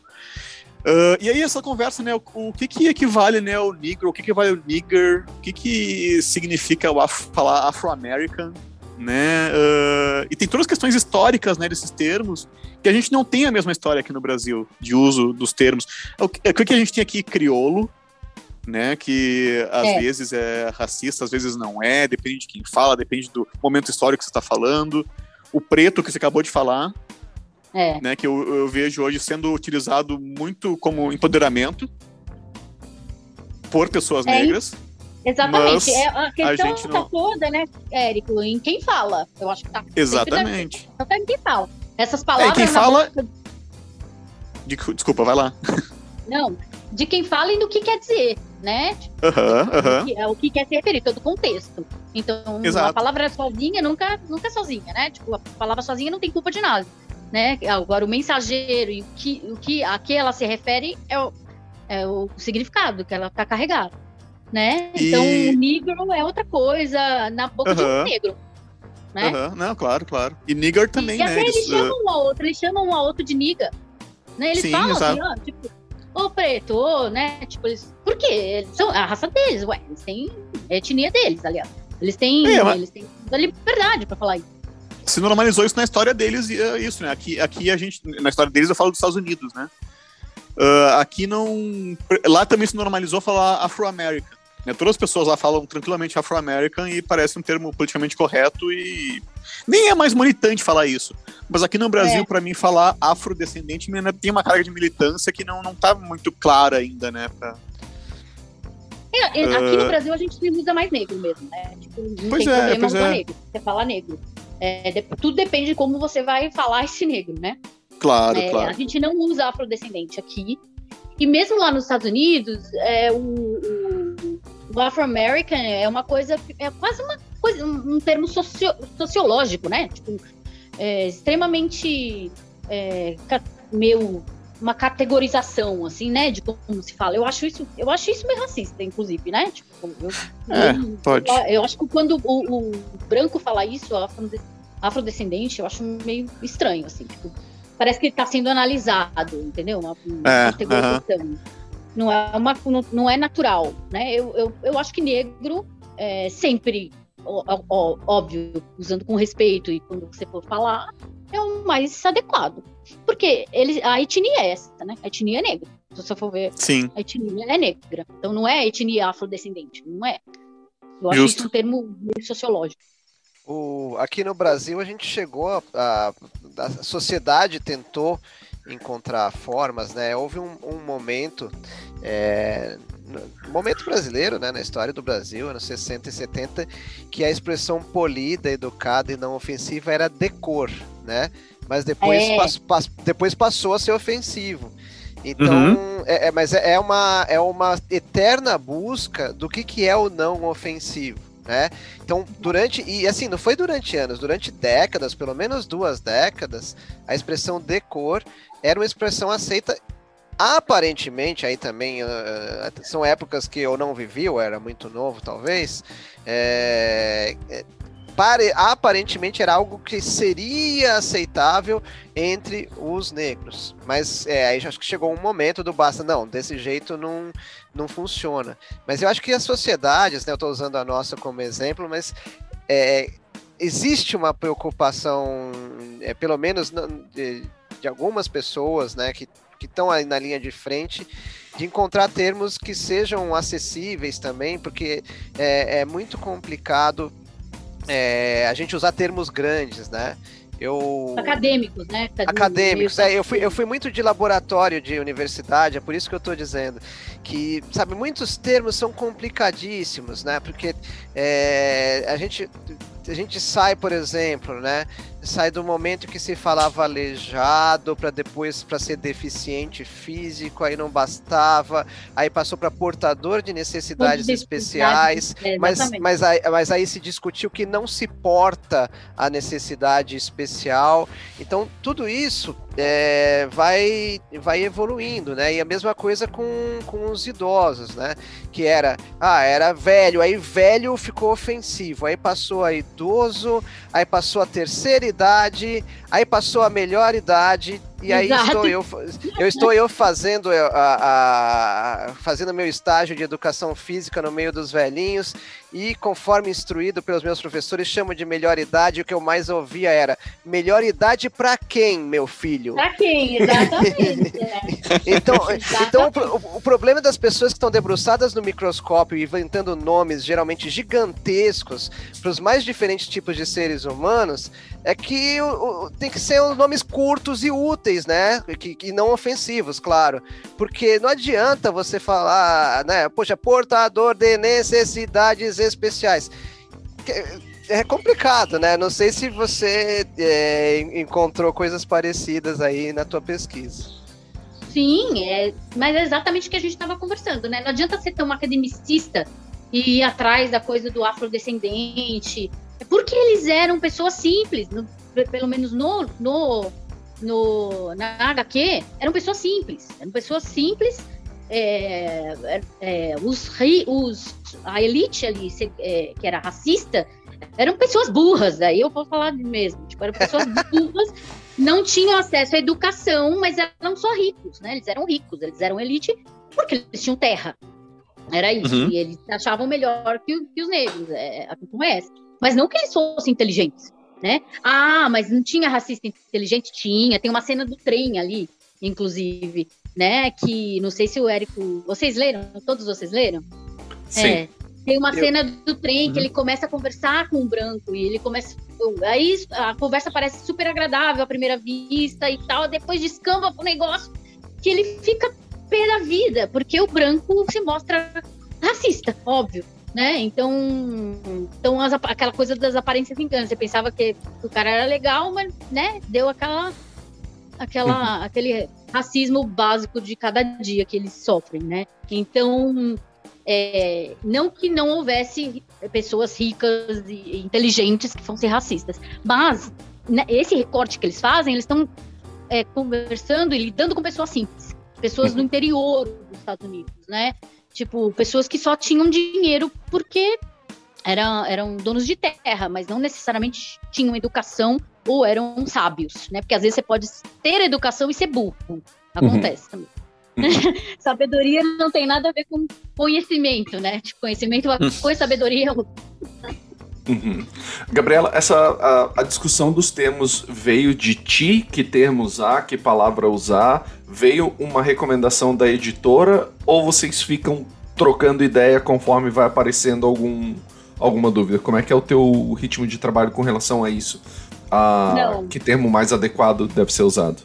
Uh, e aí essa conversa, né, o, o, que que equivale, né, o negro, o que que vale o nigger, o que que significa o af, falar afro-american, né, uh, e tem todas as questões históricas, né, desses termos, que a gente não tem a mesma história aqui no Brasil, de uso dos termos. O que, o que a gente tem aqui, criolo, né? Que às É. vezes é racista, às vezes não é, depende de quem fala, depende do momento histórico que você está falando. O preto que você acabou de falar, É. né? Que eu, eu vejo hoje sendo utilizado muito como empoderamento por pessoas É, negras. Exatamente. Mas É, a questão gente tá não- toda, né, Érico, em quem fala. Eu acho que tá Exatamente. da- tá em quem fala. Essas É, palavras quem na fala- Desculpa, vai lá. não, de quem fala e do que quer dizer, né? O que- É o que quer se referir, todo o contexto. Então, Exato. a palavra sozinha nunca, nunca é sozinha, né? Tipo, a palavra sozinha não tem culpa de nada, né? Agora, o mensageiro e o que, o que a que ela se refere é o, é o significado que ela tá carregada, né? E- Então, o negro é outra coisa na boca de um negro, né? Aham, Não, claro, claro. E nigger também, e né? até eles, Eles, uh, chamam um ao outro, eles chamam um ao outro de niga. Né? Eles Sim, falam assim, exato. ó, tipo, ô preto, ô, né? Tipo, eles. Por quê? Eles são a raça deles, ué. Eles têm a etnia deles, aliás. Eles têm. É, mas- Eles têm a liberdade pra falar isso. se normalizou isso na história deles, e é isso, né? Aqui, aqui a gente, na história deles eu falo dos Estados Unidos, né? Ah, aqui não. Lá também se normalizou falar Afro-American. Né? Todas as pessoas lá falam tranquilamente Afro-American e parece um termo politicamente correto e nem é mais militante falar isso. Mas aqui no Brasil, É. pra mim, falar afrodescendente ainda tem uma carga de militância que não, não tá muito clara ainda, né? pra- É, é, Aqui no Ah. Brasil a gente usa mais negro mesmo, né? Tipo, não Pois tem é, problema pois usar é. negro. Você fala negro. É, tudo depende de como você vai falar esse negro, né? Claro, É, A claro. gente não usa afrodescendente aqui. E mesmo lá nos Estados Unidos, é, o, o- o Afro-American é uma coisa, é quase uma coisa, um, termo socio- sociológico, né? Tipo, é, extremamente é, meio uma categorização, assim, né? De como se fala. Eu acho isso, eu acho isso meio racista, inclusive, né? Tipo, eu, É, eu- pode. eu acho que quando o, o branco fala isso, afrode- afrodescendente, eu acho meio estranho, assim, tipo, parece que ele tá sendo analisado, entendeu? Uma, uma É, categorização. Não é uma, não, é natural, né? Eu, eu, eu acho que negro é sempre, ó- ó- óbvio, usando com respeito e quando você for falar, é o mais adequado. Porque ele, a etnia é essa, né? A etnia é negra. Se você for ver Sim. a etnia é negra. Então não é etnia afrodescendente, não é. Eu acho Justo. isso um termo meio sociológico. O, aqui no Brasil a gente chegou a, a- a sociedade tentou encontrar formas, né? Houve um, um momento, é, no- momento brasileiro, né, na história do Brasil, anos 60 e 70, que a expressão polida, educada e não ofensiva era decor, né? Mas depois, É. pas- pas- depois passou a ser ofensivo. Então, é, é- mas é é uma, é uma eterna busca do que, que é o não ofensivo, né? Então, durante. E assim, não foi durante anos, durante décadas, pelo menos duas décadas, a expressão decor era uma expressão aceita. Aparentemente, aí também ah, são épocas que eu não vivi, eu era muito novo, talvez. é, é, pare- aparentemente era algo que seria aceitável entre os negros. Mas é, aí acho que chegou um momento do basta, não, desse jeito não, não funciona. Mas eu acho que as sociedades, né, eu estou usando a nossa como exemplo, mas é, existe uma preocupação, é, pelo menos de, de algumas pessoas, né, que que estão aí na linha de frente, de encontrar termos que sejam acessíveis também, porque é, é muito complicado é, a gente usar termos grandes, né? Eu Acadêmicos, né? Tá acadêmicos. meio- É, eu, fui, eu fui muito de laboratório de universidade, é por isso que eu estou dizendo que, sabe, muitos termos são complicadíssimos, né? Porque é, a, gente, a gente sai, por exemplo, né? Sai do momento que se falava aleijado para depois para ser deficiente físico, aí não bastava, aí passou para portador de necessidades especiais. É, Mas, mas, aí, mas aí se discutiu que não se porta a necessidade especial. Então, tudo isso é, vai, vai evoluindo, né? E a mesma coisa com, com os idosos, né? Que era, ah, era velho, aí velho ficou ofensivo, aí passou a idoso, aí passou a terceira idade, aí passou a melhor idade, e aí Exato. estou eu, eu estou eu fazendo a, a- fazendo meu estágio de educação física no meio dos velhinhos, e, conforme instruído pelos meus professores, chamo de melhor idade. O que eu mais ouvia era: melhor idade para quem, meu filho? Pra quem? Exatamente. é. Então, Exatamente. então o, o problema das pessoas que estão debruçadas no microscópio e inventando nomes geralmente gigantescos para os mais diferentes tipos de seres humanos é que o- o- tem que ser os nomes curtos e úteis, né? Que, que não ofensivos, claro. Porque não adianta você falar, né? Poxa, portador de necessidades especiais. Que- É complicado, né? Não sei se você é, en- encontrou coisas parecidas aí na tua pesquisa. Sim, é, mas é exatamente o que a gente estava conversando, né? Não adianta ter um academicista e ir atrás da coisa do afrodescendente, é porque eles eram pessoas simples, no- pelo menos no, no, no, na HQ, eram pessoas simples, eram pessoas simples, é, é, é, os, ri- os, a elite ali, é, que era racista, eram pessoas burras, daí eu vou falar mesmo, tipo, eram pessoas burras não tinham acesso à educação, mas eram só ricos, né? Eles eram ricos, eles eram elite porque eles tinham terra. Era isso. Uhum. E eles achavam melhor que, que os negros. É, a questão é essa. Mas não que eles fossem inteligentes, né? Ah, mas não tinha racista inteligente? Tinha. Tem uma cena do trem ali, inclusive, né? Que não sei se o Érico. Vocês leram? Todos vocês leram? Sim. É. Tem uma Eu- cena do trem que Uhum. ele começa a conversar com o branco e ele começa. Aí a conversa parece super agradável à primeira vista e tal, depois descamba pro negócio que ele fica pé da vida, porque o branco se mostra racista, óbvio. Né? Então, então as aquela coisa das aparências enganam. Você pensava que o cara era legal, mas né, deu aquela, aquela, aquele racismo básico de cada dia que eles sofrem, né? Então, é, não que não houvesse pessoas ricas e inteligentes que fossem racistas, mas né, esse recorte que eles fazem, eles estão é, conversando e lidando com pessoas simples, pessoas do interior dos Estados Unidos, né? Tipo, pessoas que só tinham dinheiro porque eram, eram donos de terra, mas não necessariamente tinham educação ou eram sábios, né? Porque às vezes você pode ter educação e ser burro. Acontece também. sabedoria não tem nada a ver com conhecimento, né? Tipo, conhecimento com sabedoria é. Uhum. Gabriela, essa a, a discussão dos termos veio de ti, que termo usar, que palavra usar, veio uma recomendação da editora ou vocês ficam trocando ideia conforme vai aparecendo algum alguma dúvida? Como é que é o teu ritmo de trabalho com relação a isso? Ah, Não. que termo mais adequado deve ser usado?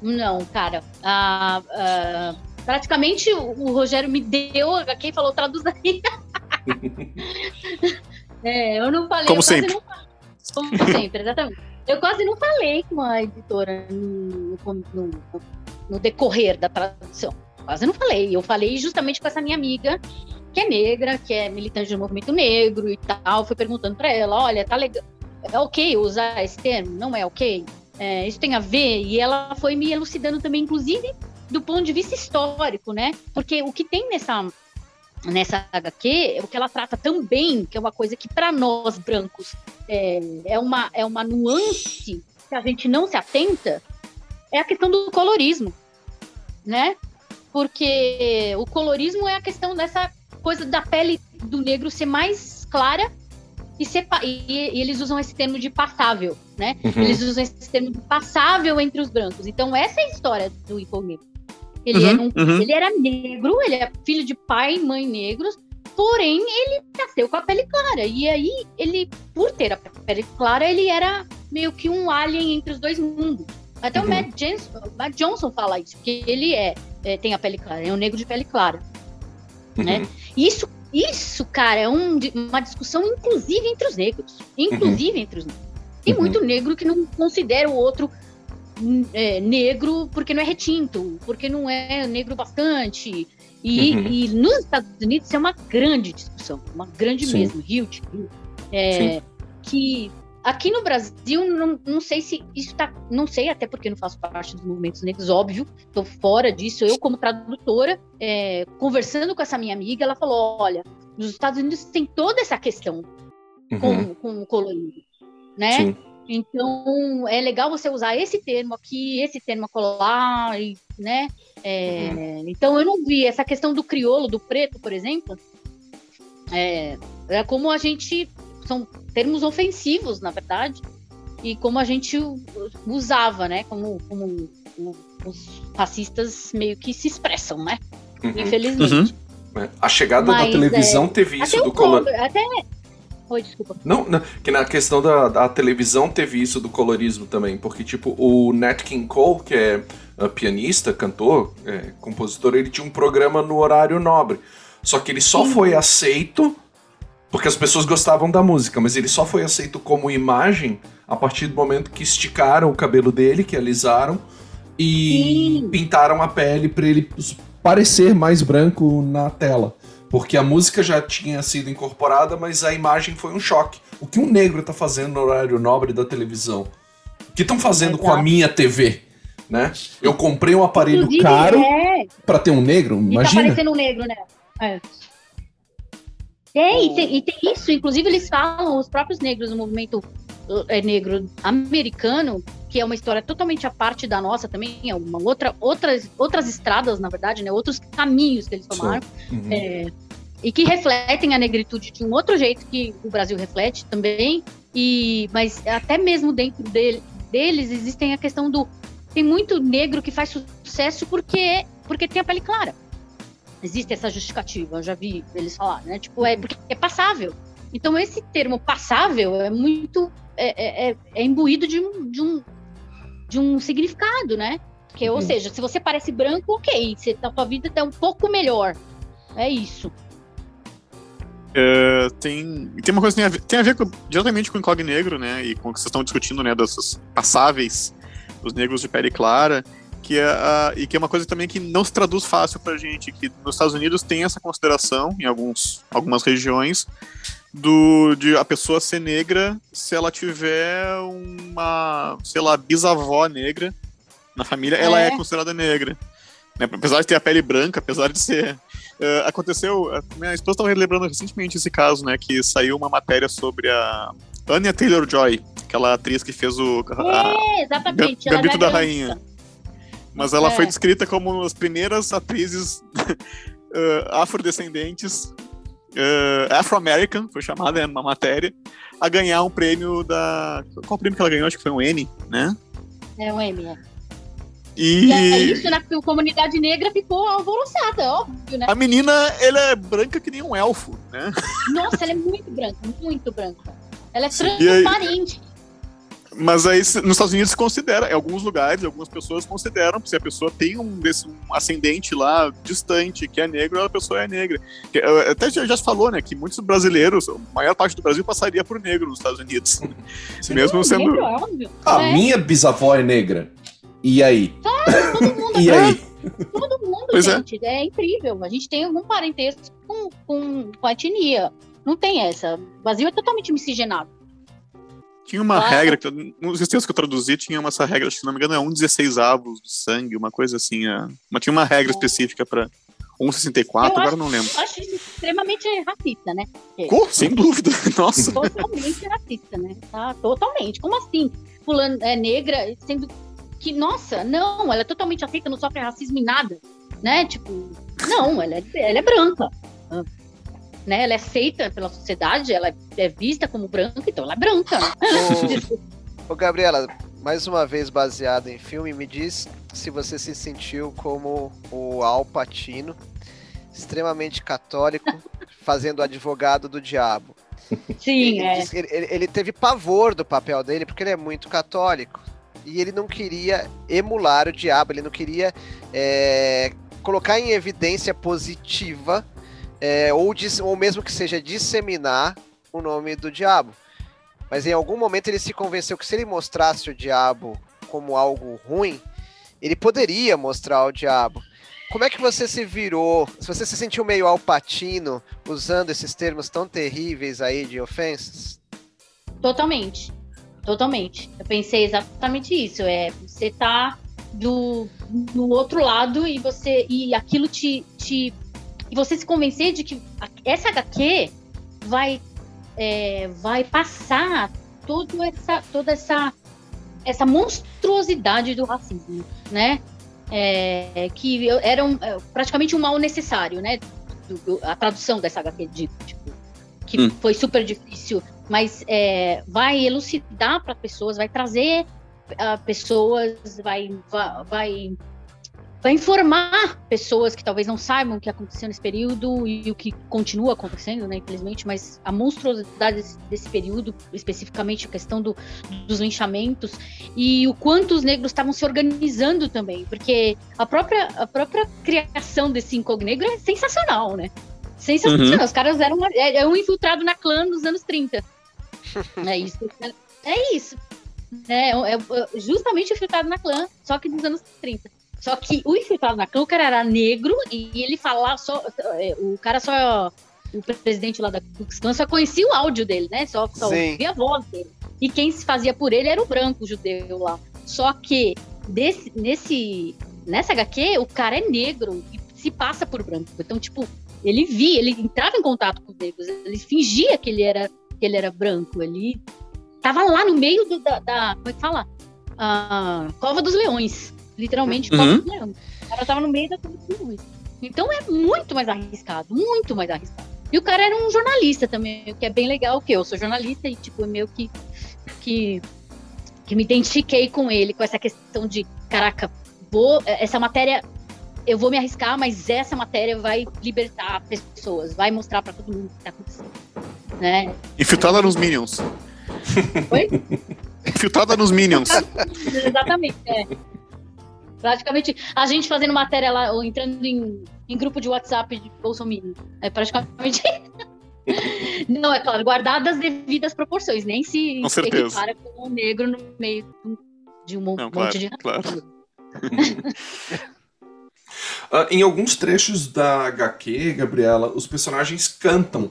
Não, cara. Ah, ah, praticamente o Rogério me deu a HQ e falou, traduz aí. é, eu não falei. Como eu quase sempre. não falei. Como sempre, exatamente. Eu quase não falei com a editora no, no- no- no decorrer da tradução. Quase não falei. Eu falei justamente com essa minha amiga, que é negra, que é militante do movimento negro e tal. Fui perguntando pra ela: olha, tá legal. É ok usar esse termo? Não é ok? É, isso tem a ver? E ela foi me elucidando também, inclusive, do ponto de vista histórico, né? Porque o que tem nessa, nessa HQ, o que ela trata também, que é uma coisa que para nós brancos é, é, uma, é uma nuance que a gente não se atenta, é a questão do colorismo, né? Porque o colorismo é a questão dessa coisa da pele do negro ser mais clara e, e, e eles usam esse termo de passável, né? Uhum. Eles usam esse termo de passável entre os brancos. Então, essa é a história do incognito. Ele, Uhum, era um- uhum. ele era negro, ele é filho de pai e mãe negros, porém, ele nasceu com a pele clara. E aí, ele, por ter a pele clara, ele era meio que um alien entre os dois mundos. Até Uhum. o Matt Johnson, Matt Johnson fala isso, que ele é, é, tem a pele clara, é um negro de pele clara. né? Uhum. Isso, isso, cara, é um uma discussão, inclusive entre os negros. Inclusive entre os negros. Tem Uhum. muito negro que não considera o outro hum, é, negro porque não é retinto, porque não é negro bastante. E, Uhum. e nos Estados Unidos isso é uma grande discussão, uma grande Sim. mesmo, huge. É, que aqui no Brasil, não, não sei se isso tá. Não sei, até porque não faço parte dos movimentos negros, óbvio, estou fora disso. Eu, como tradutora, é, conversando com essa minha amiga, ela falou: olha, nos Estados Unidos tem toda essa questão Uhum. com, com o colorido, né? Sim. Então é legal você usar esse termo aqui, esse termo acolá, e, né? É, Então eu não vi essa questão do crioulo, do preto, por exemplo. é, É como a gente. São termos ofensivos, na verdade, e como a gente usava, né? Como, como os racistas meio que se expressam, né? Uhum. Infelizmente. Uhum. A chegada Mas, da televisão é... teve isso do color. Até Oi, desculpa. Não, não, que na questão da, da televisão teve isso do colorismo também, porque, tipo, o Nat King Cole, que é uh, pianista, cantor, é, compositor, ele tinha um programa no horário nobre. Só que ele só Sim. foi aceito porque as pessoas gostavam da música, mas ele só foi aceito como imagem a partir do momento que esticaram o cabelo dele, que alisaram, e Sim. pintaram a pele para ele parecer mais branco na tela. Porque a música já tinha sido incorporada, mas a imagem foi um choque. O que um negro tá fazendo no horário nobre da televisão? O que estão fazendo Exato. com a minha TV? Né? Eu comprei um aparelho Inclusive, caro é... para ter um negro, imagina. E tá parecendo um negro, né? É. É, e tem, e tem, isso, inclusive eles falam, os próprios negros no movimento é, negro americano, que é uma história totalmente à parte da nossa também, é uma outra, outras, outras estradas, na verdade, né? Outros caminhos que eles tomaram. Uhum. É, e que refletem a negritude de um outro jeito que o Brasil reflete também. E, mas até mesmo dentro dele, deles existem a questão do tem muito negro que faz sucesso porque porque tem a pele clara. Existe essa justificativa, eu já vi eles falar, né? Tipo, é porque é passável. Então esse termo passável é muito é, é, é, é imbuído de um, de um de um significado, né? Que, ou uhum. seja, se você parece branco, ok, você, a tua vida tá um pouco melhor. É isso. Uh, tem, tem uma coisa que tem a ver, tem a ver com, diretamente com o Incog Negro, né? E com o que vocês estão discutindo, né? Dessas passáveis, os negros de pele clara. Que é, uh, e que é uma coisa também que não se traduz fácil pra gente. Que nos Estados Unidos tem essa consideração, em alguns, algumas regiões, do, de a pessoa ser negra se ela tiver uma, sei lá, bisavó negra na família, é. ela é considerada negra. Né? Apesar de ter a pele branca, apesar de ser Uh, aconteceu, minha esposa estava relembrando recentemente esse caso, né, que saiu uma matéria sobre a Anya Taylor-Joy, aquela atriz que fez o é, exatamente, Gambito da Rainha. Mas ela é. foi descrita como uma das primeiras atrizes uh, afrodescendentes, uh, Afro-American, foi chamada é uma matéria, a ganhar um prêmio da... Qual prêmio que ela ganhou? Acho que foi um N, né? É um M, é. E... e isso na comunidade negra ficou alvoroçada, óbvio, né? A menina, ela é branca que nem um elfo, né? Nossa, ela é muito branca, muito branca. Ela é transparente. Mas aí nos Estados Unidos se considera, em alguns lugares, algumas pessoas consideram que se a pessoa tem um, desse, um ascendente lá distante, que é negro, a pessoa é negra. Até já, já se falou, né, que muitos brasileiros, a maior parte do Brasil passaria por negro nos Estados Unidos. Mesmo sendo. Negro, é. A é. minha bisavó é negra. E aí? Claro, todo mundo. e aí? Todo mundo, pois é. gente. É. é. incrível. A gente tem algum parentesco com, com, com a etnia. Não tem essa. O Brasil é totalmente miscigenado. Tinha uma regra, que, nos textos que eu traduzi, tinha uma, essa regra, acho que se não me engano, é um 16 avos de sangue, uma coisa assim. É, mas tinha uma regra é. específica para 1,64, agora acho, não lembro. Eu acho isso extremamente racista, né? Oh, sem dúvida, nossa. Totalmente racista, né? Tá, totalmente. Como assim? Fulano é negra, sendo que, nossa, não, ela é totalmente aceita, não sofre racismo em nada, né? Tipo, não, ela é, ela é branca. Né, ela é aceita pela sociedade, ela é vista como branca, então ela é branca. Ô, ô Gabriela, mais uma vez baseado em filme, me diz se você se sentiu como o Al Pacino, extremamente católico, fazendo advogado do diabo. Sim, ele, é. Ele, ele, teve pavor do papel dele porque ele é muito católico e ele não queria emular o diabo, ele não queria é, colocar em evidência positiva é, ou, ou mesmo que seja disseminar o nome do diabo. Mas em algum momento ele se convenceu que se ele mostrasse o diabo como algo ruim, ele poderia mostrar o diabo. Como é que você se virou? Se você se sentiu meio alpatino usando esses termos tão terríveis aí de ofensas? Totalmente. Totalmente. Eu pensei exatamente isso. É, você tá do, do outro lado e você e aquilo te, te e você se convencer de que essa HQ vai é, vai passar toda essa toda essa essa monstruosidade do racismo, né? É, que era um, é, praticamente um mal necessário, né? Do, do, a tradução dessa HQ de tipo, que Hum. foi super difícil, mas é, vai elucidar para pessoas, vai trazer ah, pessoas, vai, va- vai, vai informar pessoas que talvez não saibam o que aconteceu nesse período e o que continua acontecendo, né, infelizmente, mas a monstruosidade desse, desse período, especificamente a questão do, dos linchamentos e o quanto os negros estavam se organizando também, porque a própria, a própria criação desse incognegro é sensacional, né? Sensacional. Os caras eram uma- é, é um infiltrado na clã nos anos 30. É isso. É isso. É, é, é justamente infiltrado na clã, só que dos anos 30. Só que o infiltrado na cara era negro e ele falava só. é, O cara só. O presidente lá da Ku Klux Klan só conhecia o áudio dele, né? Só, só Sim. ouvia a voz dele. E quem se fazia por ele era o branco judeu lá. Só que desse, nesse, nessa HQ, o cara é negro e se passa por branco. Então, tipo, ele via, ele entrava em contato com os negros, ele fingia que ele era, que ele era branco. Ele tava lá no meio do- da, da- Como é que fala? A Cova dos Leões. Literalmente, Uhum. cara tava no meio da Leões. Então é muito mais arriscado, muito mais arriscado. E o cara era um jornalista também, o que é bem legal, que eu sou jornalista e, tipo, é meio que, que, que me identifiquei com ele, com essa questão de, caraca, vou, essa matéria, eu vou me arriscar, mas essa matéria vai libertar pessoas, vai mostrar pra todo mundo o que tá acontecendo. Né? Infiltrada nos Minions. Oi? Infiltrada nos Minions. Exatamente, é. Praticamente, a gente fazendo matéria lá, ou entrando em, em grupo de WhatsApp de Bolsonaro. É praticamente. Não, é claro, guardadas as devidas proporções, nem se Com certeza. equipara com um negro no meio de um mon- Não, monte claro, de. claro. Ah, em alguns trechos da HQ, Gabriela, os personagens cantam.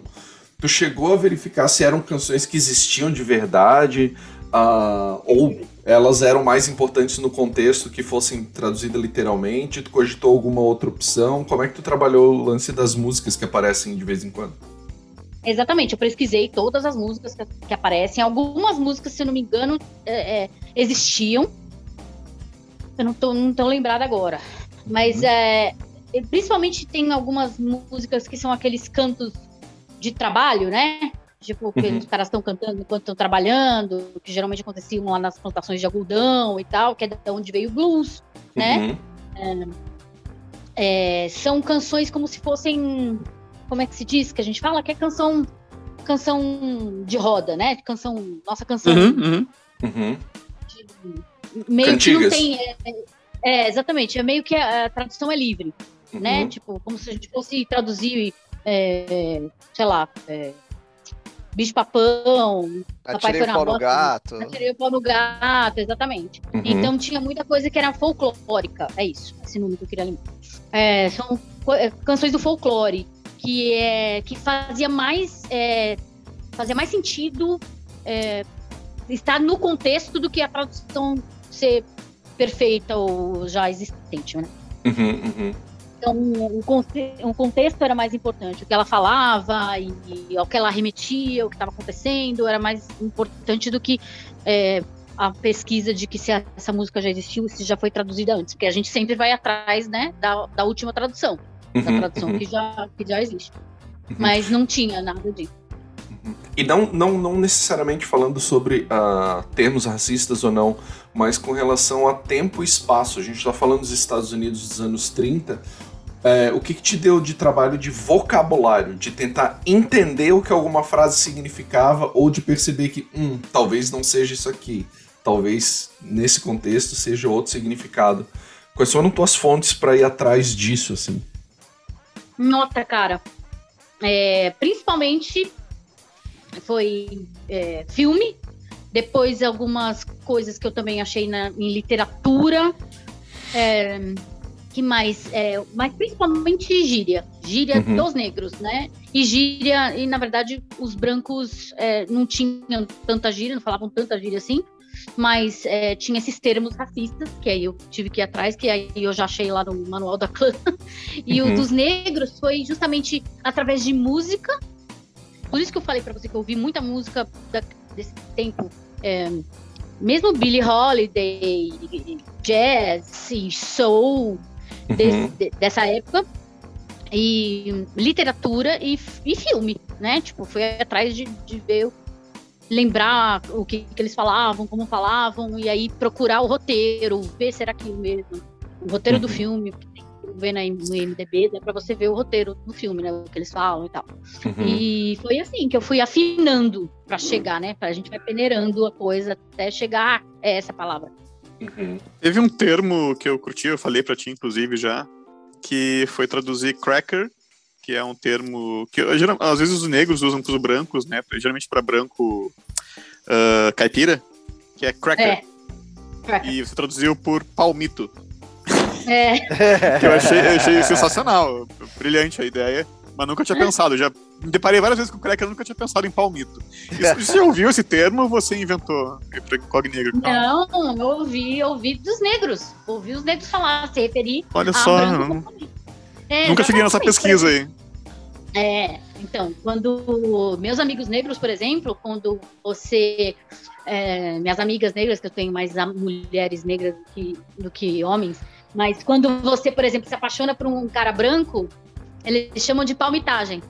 Tu chegou a verificar se eram canções que existiam de verdade, ah, ou elas eram mais importantes no contexto que fossem traduzidas literalmente? Tu cogitou alguma outra opção? Como é que tu trabalhou o lance das músicas que aparecem de vez em quando? Exatamente, eu pesquisei todas as músicas que, aparecem. Algumas músicas, se eu não me engano, é, é, existiam. Eu não tô, não tô lembrada agora. Mas é, e principalmente tem algumas músicas que são aqueles cantos de trabalho, né? Tipo, que Uhum. os caras estão cantando enquanto estão trabalhando, que geralmente aconteciam lá nas plantações de algodão e tal, que é da onde veio o blues, né? Uhum. É, são canções como se fossem. Como é que se diz? Que a gente fala que é canção. Canção de roda, né? Canção. Nossa canção Uhum, uhum. Uhum. meio Cantigas. que não tem. É, é, exatamente, é meio que a, a tradução é livre, né? Uhum. Tipo, como se a gente fosse traduzir, é, sei lá, é, bicho papão, Papai Atirei foi o na pau no gato. atirei o pau no gato, exatamente. Uhum. Então tinha muita coisa que era folclórica, é isso, esse nome que eu queria lembrar. É, são é, canções do folclore, que, é, que fazia mais é, fazia mais sentido é, estar no contexto do que a tradução ser perfeita ou já existente, né? Uhum, uhum. Então, o, conte- o contexto era mais importante. O que ela falava e, e ao que ela remetia, o que estava acontecendo, era mais importante do que é, a pesquisa de que se a- essa música já existiu, se já foi traduzida antes. Porque a gente sempre vai atrás né, da, da última tradução, da Uhum, tradução uhum. que, já, que já existe. Mas não tinha nada disso. E não, não, não necessariamente falando sobre ah, termos racistas ou não, mas com relação a tempo e espaço. A gente está falando dos Estados Unidos dos anos 30. É, o que, que te deu de trabalho de vocabulário, de tentar entender o que alguma frase significava ou de perceber que, hum, talvez não seja isso aqui, talvez nesse contexto seja outro significado. Quais foram tuas fontes para ir atrás disso, assim? Nota, cara. É, principalmente foi é, filme, depois algumas coisas que eu também achei na, em literatura. É, que mais? É, mas principalmente gíria. Gíria Uhum. dos negros, né? E gíria, e na verdade os brancos é, não tinham tanta gíria, não falavam tanta gíria assim. Mas é, tinha esses termos racistas, que aí eu tive que ir atrás, que aí eu já achei lá no manual da clã. E Uhum. o dos negros foi justamente através de música. Por isso que eu falei pra você que eu ouvi muita música da- desse tempo. é, mesmo Billie Holiday, jazz e soul, Uhum. desse- dessa época. e literatura e, e filme, né? Tipo, fui atrás de, de ver, lembrar o que, que, eles falavam, como falavam, e aí procurar o roteiro, ver se era aquilo mesmo. O roteiro uhum. do filme, ver na, no IMDB, dá pra você ver o roteiro do filme, né? O que eles falam e tal. Uhum. E foi assim que eu fui afinando para chegar, né? A gente vai peneirando a coisa até chegar a essa palavra. Uhum. Teve um termo que eu curti, eu falei para ti, inclusive, já, que foi traduzir cracker, que é um termo que às vezes os negros usam para os brancos, né? Geralmente para branco uh, caipira, que é cracker. É. cracker. E você traduziu por palmito. É. que eu achei, eu achei sensacional, brilhante a ideia, mas nunca tinha pensado. Já me deparei várias vezes com cracker, eu nunca tinha pensado em palmito. E você ouviu esse termo ou você inventou negro? Não, eu ouvi, ouvi dos negros. Ouvi os negros falar, se referir. Olha só, não... é, nunca cheguei nessa pesquisa aí. É, então, quando meus amigos negros, por exemplo, quando você é, minhas amigas negras, que eu tenho mais mulheres negras do que, do que homens, mas quando você, por exemplo, se apaixona por um cara branco, eles chamam de palmitagem.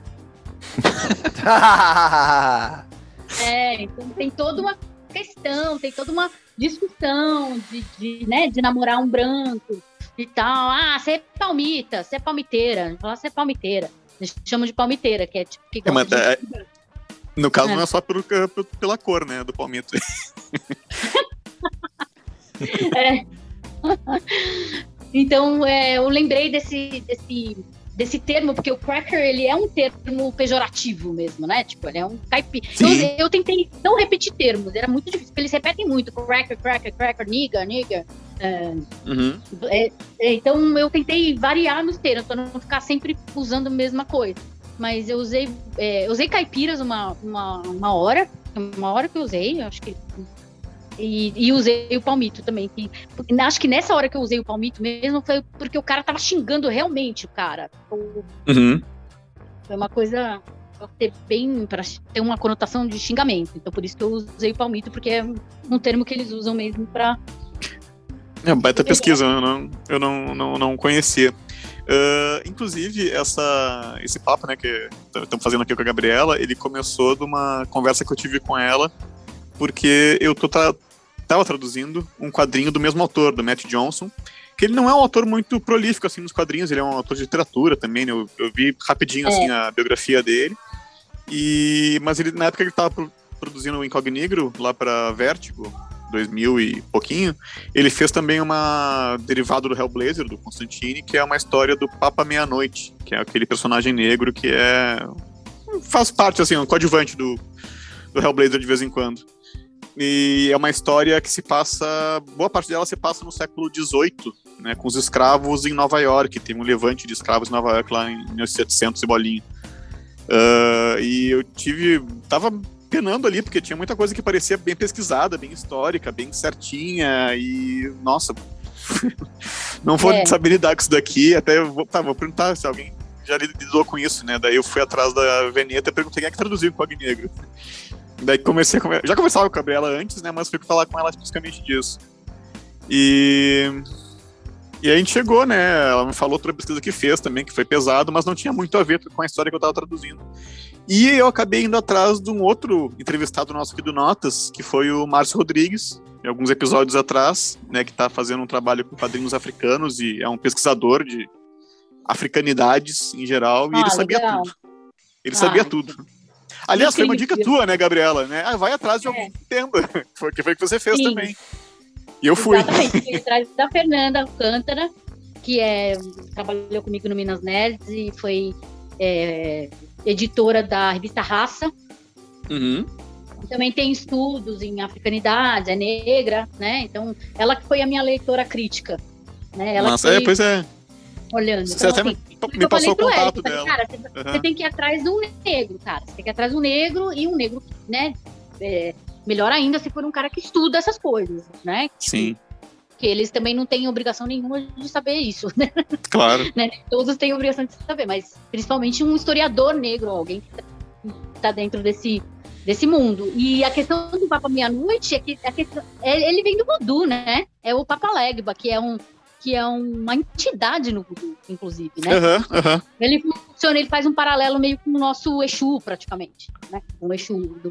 é, então tem toda uma questão, tem toda uma discussão de, de, né, de namorar um branco e tal. Ah, você é palmita, você é palmiteira. Falar você é palmiteira. Eles chamam de palmiteira, que é tipo. Que é, mas, é, no caso, é. não é só por, por, pela cor, né, do palmito. é. Então, é, eu lembrei desse, desse, desse termo, porque o cracker, ele é um termo pejorativo mesmo, né? Tipo, ele é um caipira. Então, eu tentei não repetir termos, era muito difícil, porque eles repetem muito, cracker, cracker, cracker, nigga, nigga. É, uhum. é, é, então, eu tentei variar nos termos, para não ficar sempre usando a mesma coisa. Mas eu usei, é, usei caipiras uma, uma, uma hora, uma hora que eu usei, acho que e, e, usei o palmito também. Que, acho que nessa hora que eu usei o palmito mesmo foi porque o cara tava xingando realmente o cara. Uhum. Foi uma coisa pra ter bem para ter uma conotação de xingamento. Então por isso que eu usei o palmito porque é um termo que eles usam mesmo para é baita pesquisa, eu não, eu não, não, não conhecia. Uh, inclusive, essa, esse papo né, que estamos fazendo aqui com a Gabriela, ele começou de uma conversa que eu tive com ela porque eu tô tra tava traduzindo um quadrinho do mesmo autor, do Matt Johnson, que ele não é um autor muito prolífico assim nos quadrinhos, ele é um autor de literatura também, né? eu, eu, vi rapidinho assim é. a biografia dele. E mas ele na época ele estava pro produzindo o Incognigro lá para Vertigo, 2000 e pouquinho, ele fez também uma derivado do Hellblazer do Constantine, que é uma história do Papa Meia-Noite, que é aquele personagem negro que é faz parte assim, um coadjuvante do do Hellblazer de vez em quando. E é uma história que se passa. Boa parte dela se passa no século XVIII, né, com os escravos em Nova York. Tem um levante de escravos em Nova York lá em 1700 e bolinha. Uh, e eu tive. Tava penando ali, porque tinha muita coisa que parecia bem pesquisada, bem histórica, bem certinha. E. Nossa. não vou é. saber lidar com isso daqui. Até vou, tá, vou perguntar se alguém já lidou com isso, né? Daí eu fui atrás da Veneta e perguntei quem é que traduziu o Cog Negro. Daí comecei a Já conversava com a Gabriela antes, né? Mas fui falar com ela especificamente disso. E. E aí a gente chegou, né? Ela me falou toda a pesquisa que fez também, que foi pesado, mas não tinha muito a ver com a história que eu tava traduzindo. E eu acabei indo atrás de um outro entrevistado nosso aqui do Notas, que foi o Márcio Rodrigues, alguns episódios atrás, né? Que tá fazendo um trabalho com quadrinhos africanos e é um pesquisador de africanidades em geral, e ah, ele sabia legal. tudo. Ele ah, sabia tudo. Aliás, foi uma dica tua, né, Gabriela? Né? Ah, vai atrás de alguém é. que entenda. Foi o que foi que você fez Sim. também. E eu fui. Exatamente, fui atrás da Fernanda Alcântara, que é, trabalhou comigo no Minas Nerds e foi é, editora da revista Raça. Uhum. Também tem estudos em africanidade, é negra, né? Então, ela que foi a minha leitora crítica. Né? Ela Nossa, é, pois é olhando. Você então, até assim, me, passou o contato Eric, dela. Cara, você, uhum. tem que ir atrás de um negro, cara. Você tem que ir atrás de um negro e um negro, né? É, melhor ainda se for um cara que estuda essas coisas, né? Sim. Que eles também não têm obrigação nenhuma de saber isso, né? Claro. né? Todos têm obrigação de saber, mas principalmente um historiador negro, alguém que está dentro desse, desse mundo. E a questão do Papa Meia-Noite é que, a questão, é, ele vem do voodoo, né? É o Papa Legba, que é um que é uma entidade no voodoo, inclusive, né? Aham, aham. Ele funciona, ele faz um paralelo meio com o nosso Exu, praticamente, né? O Exu do,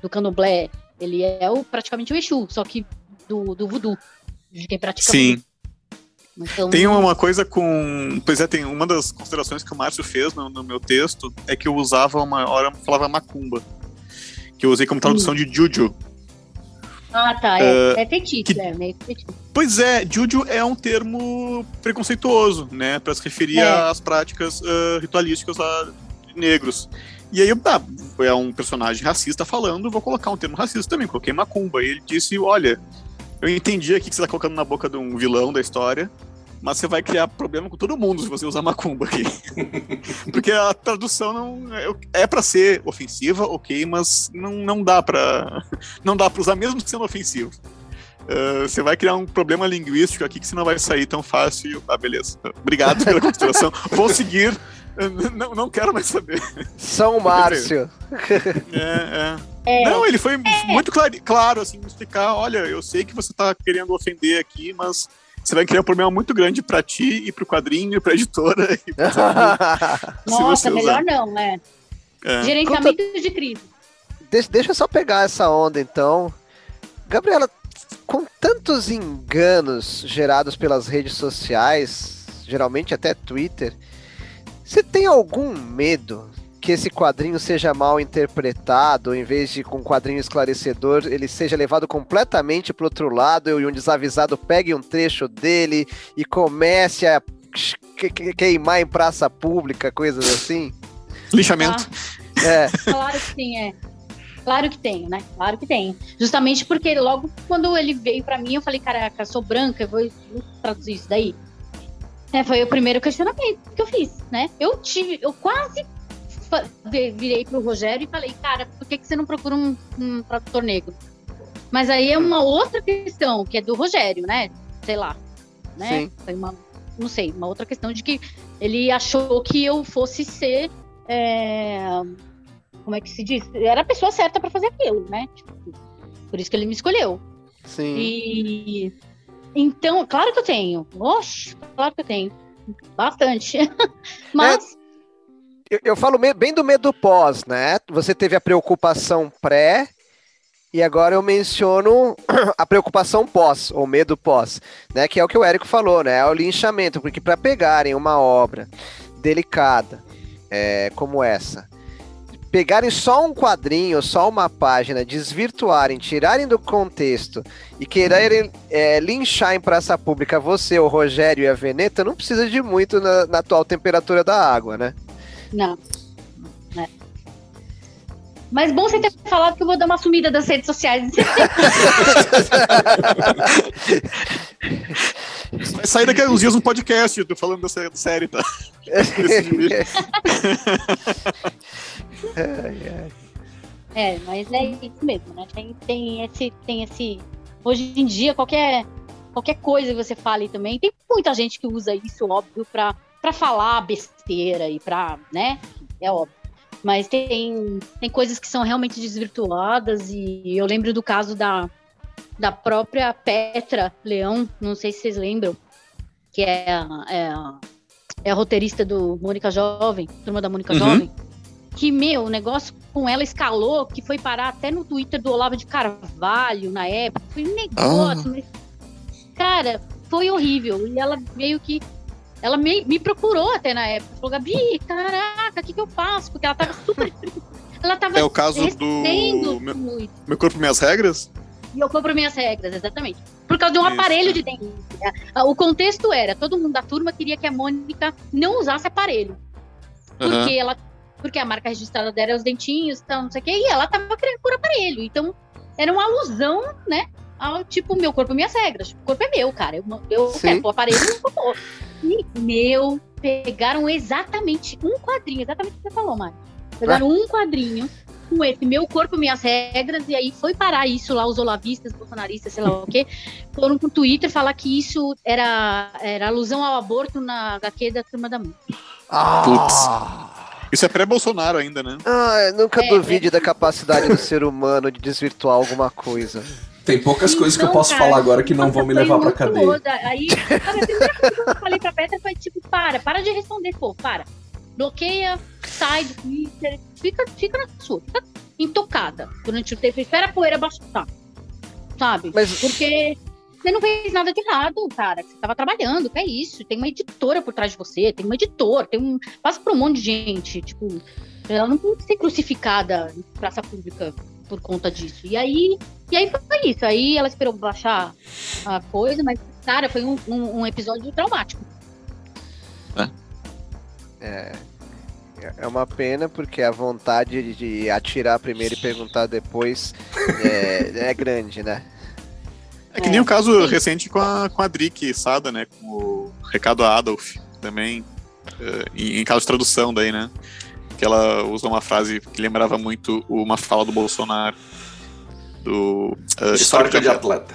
do Candomblé. Ele é o, praticamente o Exu, só que do, do voodoo, de quem pratica Sim. voodoo. Então, Tem uma coisa com. Pois é, tem uma das considerações que o Márcio fez no, no meu texto é que eu usava uma hora, falava macumba. Que eu usei como tradução de Juju. Ah, tá. É, é feitiço, que- é meio feitiço. Pois é, Juju é um termo preconceituoso, né? Pra se referir É. às práticas ah, ritualísticas lá de negros. E aí, eu, tá, é um personagem racista falando, vou colocar um termo racista também, coloquei macumba. E ele disse: Olha, eu entendi aqui que você tá colocando na boca de um vilão da história, mas você vai criar problema com todo mundo se você usar macumba aqui. Porque a tradução não é, é para ser ofensiva, ok, mas não, não dá pra não dá para usar mesmo sendo ofensivo. Uh, você vai criar um problema linguístico aqui que você não vai sair tão fácil. e Ah, beleza. Obrigado pela consideração. Vou seguir. Não, não quero mais saber. São Márcio. É, É, é. Não, ele foi muito claro, claro, assim, me explicar, olha, eu sei que você tá querendo ofender aqui, mas você vai criar um problema muito grande pra ti e pro quadrinho e pra editora. E pra nossa, melhor usar. não, né? É. Gerenciamento de crise. deixa, deixa eu só pegar essa onda então. Gabriela, com tantos enganos gerados pelas redes sociais, geralmente até Twitter, você tem algum medo que esse quadrinho seja mal interpretado, em vez de com um quadrinho esclarecedor, ele seja levado completamente para outro lado e um desavisado pegue um trecho dele e comece a que- que- queimar em praça pública, coisas assim? Linchamento. É. Claro que sim, é. Claro que tenho, né? Claro que tenho. Justamente porque logo quando ele veio pra mim, eu falei, caraca, sou branca, eu vou traduzir isso daí. É, foi o primeiro questionamento que eu fiz, né? Eu tive, eu quase virei pro Rogério e falei, cara, por que, que você não procura um, um tradutor negro? Mas aí é uma outra questão, que é do Rogério, né? Sei lá, né? Sim. Foi uma, não sei, uma outra questão de que ele achou que eu fosse ser é, como é que se diz? Era a pessoa certa pra fazer aquilo, né? Tipo, por isso que ele me escolheu. Sim. E então, claro que eu tenho. Oxe, claro que eu tenho. Bastante. Mas Eu, eu falo bem do medo pós, né? Você teve a preocupação pré e agora eu menciono a preocupação pós, ou medo pós, né? Que é o que o Érico falou, né? É o linchamento, porque para pegarem uma obra delicada é, como essa, pegarem só um quadrinho, só uma página, desvirtuarem, tirarem do contexto e quererem é, linchar em praça pública você, o Rogério e a Veneta, não precisa de muito na- na atual temperatura da água, né? Não. né? Mas bom você ter falado que eu vou dar uma sumida das redes sociais. Vai sair daqui a uns dias um podcast, eu tô falando dessa série, tá? É, mas é isso mesmo, né? Tem, tem esse, tem esse. Hoje em dia, qualquer, qualquer coisa que você fale também, tem muita gente que usa isso, óbvio, pra, pra falar besteira e pra, né? É óbvio. Mas tem, tem coisas que são realmente desvirtuadas, e eu lembro do caso da, da própria Petra Leão, não sei se vocês lembram, que é, é, é a roteirista do Mônica Jovem, Turma da Mônica Uhum. Jovem, que, meu, o negócio com ela escalou, que foi parar até no Twitter do Olavo de Carvalho na época. Foi um negócio, mas, cara, foi horrível. E ela meio que. Ela me, me procurou até na época. Falou, Gabi, caraca, o que, que eu faço? Porque ela tava super. Ela tava É o caso do meu, muito. meu corpo, minhas regras? E eu compro minhas regras, exatamente. Por causa de um Isso. aparelho de dente. O contexto era, todo mundo da turma queria que a Mônica não usasse aparelho. Aham. Porque ela. Porque a marca registrada dela é os dentinhos, então, não sei o quê, e ela tava querendo por aparelho. Então, era uma alusão, né? Ao tipo, meu corpo, minhas regras. O corpo é meu, cara. Eu, eu Sim. quero o aparelho, não vou. E, meu, pegaram exatamente um quadrinho, exatamente o que você falou, Mário. Pegaram um quadrinho com esse meu corpo, minhas regras, e aí foi parar isso lá, os olavistas, bolsonaristas, sei lá o quê, foram pro Twitter falar que isso era, era alusão ao aborto na HQ da Turma da Mônica. Ah, Isso é pré-Bolsonaro ainda, né? Ah, nunca É, duvide da capacidade do ser humano de desvirtuar alguma coisa. Tem poucas Então, coisas que eu posso cara, falar agora que não nossa, vão me levar pra cadeia. Aí, sabe, a primeira coisa que eu falei pra Petra foi tipo, para, para de responder, pô, para. Bloqueia, sai do Twitter, fica, fica na sua, fica intocada durante o tempo, espera a poeira baixar, sabe? Mas- Porque você não fez nada de errado, cara. Você tava trabalhando, que é isso. Tem uma editora por trás de você, tem um editor, tem um. Passa por um monte de gente. Tipo, ela não pode ser crucificada em praça pública por conta disso. E aí, e aí foi isso. Aí ela esperou baixar a coisa, mas, cara, foi um, um, um episódio traumático. É, é uma pena porque a vontade de atirar primeiro e perguntar depois é, é grande, né? É que nem o caso sim. recente com a, com a Drick Sada, né? Com o Recado a Adolf, também. eh, em, em caso de tradução daí, né? Que ela usou uma frase que lembrava muito uma fala do Bolsonaro. Do Histórica de atleta.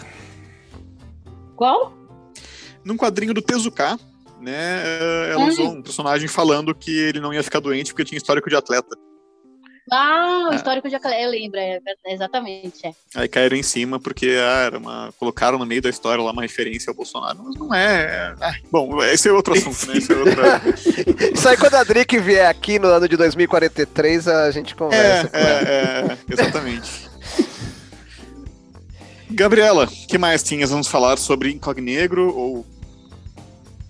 Qual? Num quadrinho do Tezuka, né? eh, Ela Hum. usou um personagem falando que ele não ia ficar doente porque tinha histórico de atleta. Ah, o É. histórico de Acalé, eu lembro, é, é, exatamente. É. Aí caíram em cima porque ah, era uma, colocaram no meio da história lá uma referência ao Bolsonaro. Mas não é. é- ah, bom, esse é outro assunto, né? Esse é outra. Isso aí quando a Drick vier aqui no ano de 2043, a gente É, conversa com ela. é, é, exatamente. Gabriela, que mais tinhas? Vamos falar sobre Incognegro ou.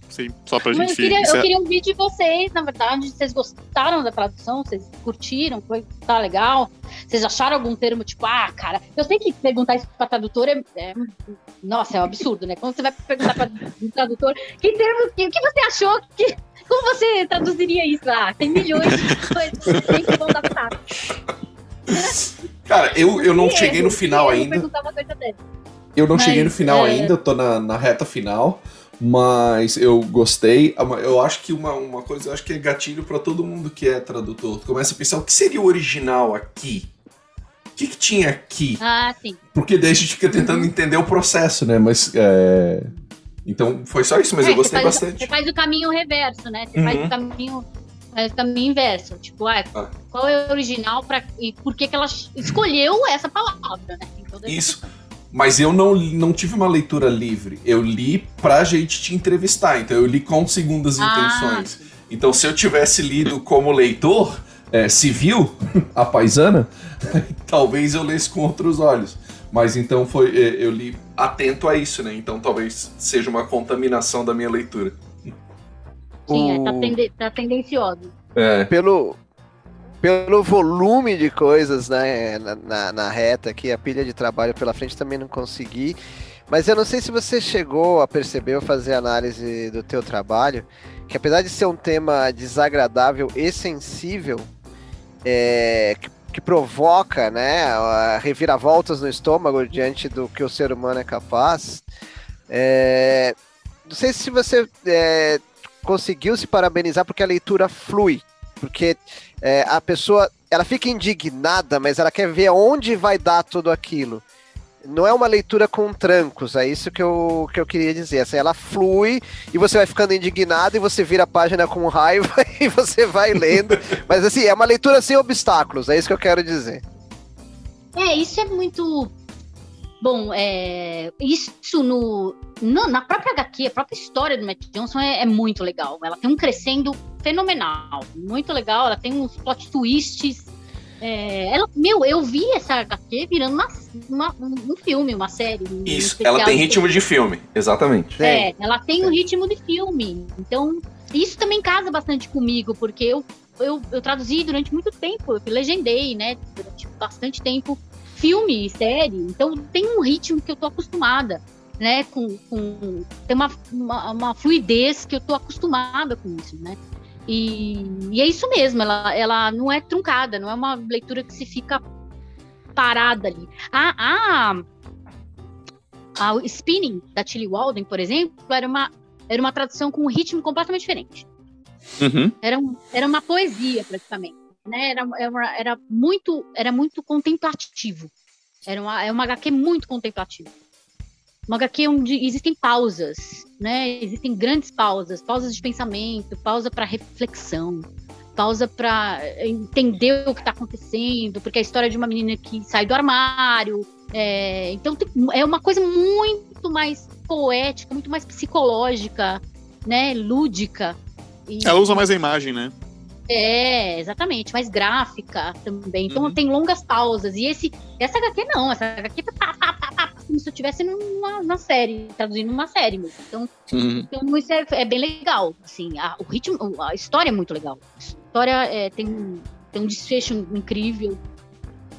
Sei, só pra Mas gente. eu, queria, eu encerrar? queria ouvir de vocês, na verdade. Vocês gostaram da tradução? Vocês curtiram? Foi tá legal? Vocês acharam algum termo tipo, ah, cara, eu sei que perguntar isso pra tradutor é. é- nossa, é um absurdo, né? Quando você vai perguntar pra um tradutor, que termo, que- o que você achou que. Como você traduziria isso? Ah, tem milhões de coisas tem que vão adaptar. Cara, eu, eu não cheguei no final ainda. Eu não cheguei no final é. ainda, eu tô na, na reta final. Mas eu gostei. Eu acho que uma, uma coisa, eu acho que é gatilho pra todo mundo que é tradutor. Tu começa a pensar o que seria o original aqui? O que, que tinha aqui? Ah, sim. Porque daí a gente fica tentando Uhum. entender o processo, né? Mas. é, Então foi só isso, mas É, eu gostei você faz, bastante. Você faz o caminho reverso, né? Você Uhum. faz o caminho, faz o caminho inverso. Tipo, ah, Ah. qual é o original pra, e por que, que ela escolheu essa palavra, né? Isso. Mas eu não, não tive uma leitura livre. Eu li pra gente te entrevistar. Então eu li com segundas Ah. intenções. Então se eu tivesse lido como leitor é, civil, a paisana, talvez eu lesse com outros olhos. Mas então foi. é, Eu li atento a isso, né? Então talvez seja uma contaminação da minha leitura. Sim, é, tá, O- tende, tá tendencioso. É. pelo, pelo volume de coisas né, na, na, na reta aqui, a pilha de trabalho pela frente também não consegui. Mas eu não sei se você chegou a perceber ou fazer análise do teu trabalho, que apesar de ser um tema desagradável e sensível, é, que, que provoca né, reviravoltas no estômago diante do que o ser humano é capaz, é, não sei se você é, conseguiu se parabenizar porque a leitura flui. Porque é, a pessoa ela fica indignada, mas ela quer ver onde vai dar tudo aquilo. Não é uma leitura com trancos, é isso que eu, que eu queria dizer. Assim, ela flui e você vai ficando indignado e você vira a página com raiva e você vai lendo. Mas assim, é uma leitura sem obstáculos, é isso que eu quero dizer. É, isso é muito. Bom, é, isso no, no- na própria HQ, a própria história do Matt Johnson é, é muito legal. Ela tem um crescendo fenomenal, muito legal. Ela tem uns plot twists. é, ela, meu, eu vi essa HQ virando uma, uma- um um filme, uma série. um Isso, especial ela tem ritmo de filme, exatamente. É, ela tem um ritmo de filme. Então, isso também casa bastante comigo, porque eu, eu, eu traduzi durante muito tempo, eu legendei, né? Durante bastante tempo, filme e série. Então, tem um ritmo que eu tô acostumada, né? Com, com tem uma, uma, uma fluidez que eu tô acostumada com isso, né? E, e é isso mesmo, ela, ela não é truncada, não é uma leitura que se fica parada ali. A, a, a Spinning, da Tilly Walden, por exemplo, era uma, era uma tradução com um ritmo completamente diferente. Uhum. Era, um, era uma poesia, praticamente. Né? Era, era, era, muito, era muito contemplativo. Era uma, é uma HQ muito contemplativa. Uma HQ onde existem pausas, né? Existem grandes pausas, pausas de pensamento, pausa para reflexão, pausa para entender o que está acontecendo, porque é a história de uma menina que sai do armário, É, então tem, é uma coisa muito mais poética, muito mais psicológica, né? Lúdica. E, Ela usa mais a imagem, né? É, exatamente, mais gráfica também. Então uhum. tem longas pausas. E esse, essa HQ não, essa HQ tá, tá, tá, tá, tá como se eu estivesse numa, numa série, traduzindo uma série mesmo. Então, uhum. então isso é, é, bem legal. Assim, a, o ritmo, a história é muito legal. A história é, tem, tem um desfecho incrível.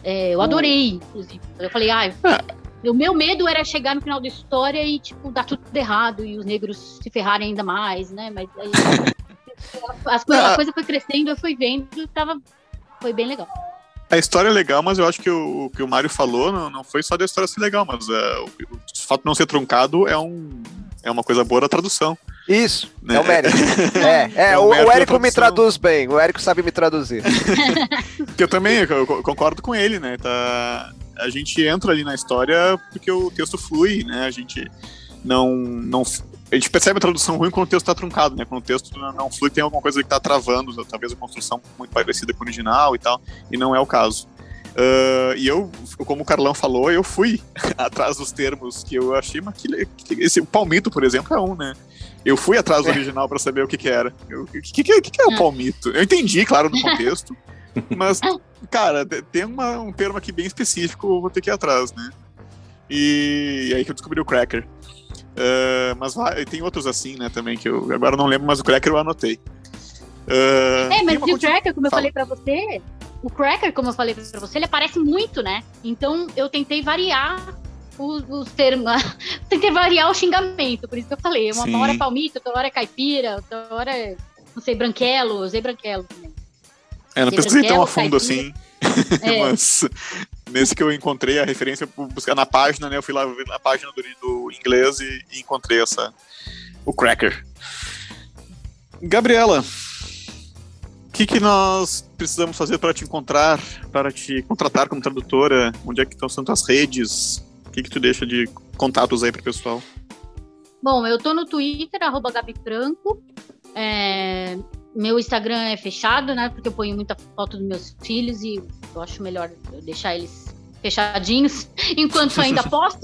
É, eu adorei, inclusive. Eu falei, ah, o meu medo era chegar no final da história e, tipo, dar tudo errado e os negros se ferrarem ainda mais, né? Mas aí. As coisas, a ah. coisa foi crescendo, eu fui vendo, tava, foi bem legal. A história é legal, mas eu acho que o, o que o Mário falou não, não foi só da história ser legal, mas é, o, o, fato de não ser truncado é, um, é uma coisa boa da tradução. Isso, né? é o mérito. é, é, é o, o Érico me traduz bem, o Érico sabe me traduzir. que eu também eu concordo com ele, né? Tá, a gente entra ali na história porque o texto flui, né? A gente não, não a gente percebe a tradução ruim quando o texto está truncado, né? Quando o texto não flui, tem alguma coisa que está travando, talvez a construção muito parecida com o original e tal, e não é o caso. Uh, e eu, como o Carlão falou, eu fui atrás dos termos que eu achei, mas que, que, esse, o palmito, por exemplo, é um, né? Eu fui atrás do é. original para saber o que, que era. O que, que, que, que é o é. palmito? Eu entendi, claro, no contexto, mas, cara, tem uma, um termo aqui bem específico, vou ter que ir atrás, né? E, e aí que eu descobri o cracker. Uh, mas vai, tem outros assim, né, também, que eu agora não lembro, mas o Cracker eu anotei. Uh, é, mas o Cracker, como eu falei pra você, o Cracker, como eu falei pra você, ele aparece muito, né? Então eu tentei variar os, os termos, tentei variar o xingamento, por isso que eu falei. Uma, uma hora é palmito, outra hora é caipira, outra hora é, não sei, branquelo, usei branquelo também. É, não pesquisei tão a fundo caipira. assim. É. mas nesse que eu encontrei a referência, buscar na página, né? Eu fui lá na página do, do inglês e, e, encontrei essa, o Cracker. Gabriela, o que, que nós precisamos fazer para te encontrar, para te contratar como tradutora? Onde é que estão as redes? O que, que tu deixa de contatos aí para o pessoal? Bom, eu tô no Twitter, arroba Gabi Franco. É, meu Instagram é fechado, né? Porque eu ponho muita foto dos meus filhos e eu acho melhor deixar eles fechadinhos enquanto ainda posso.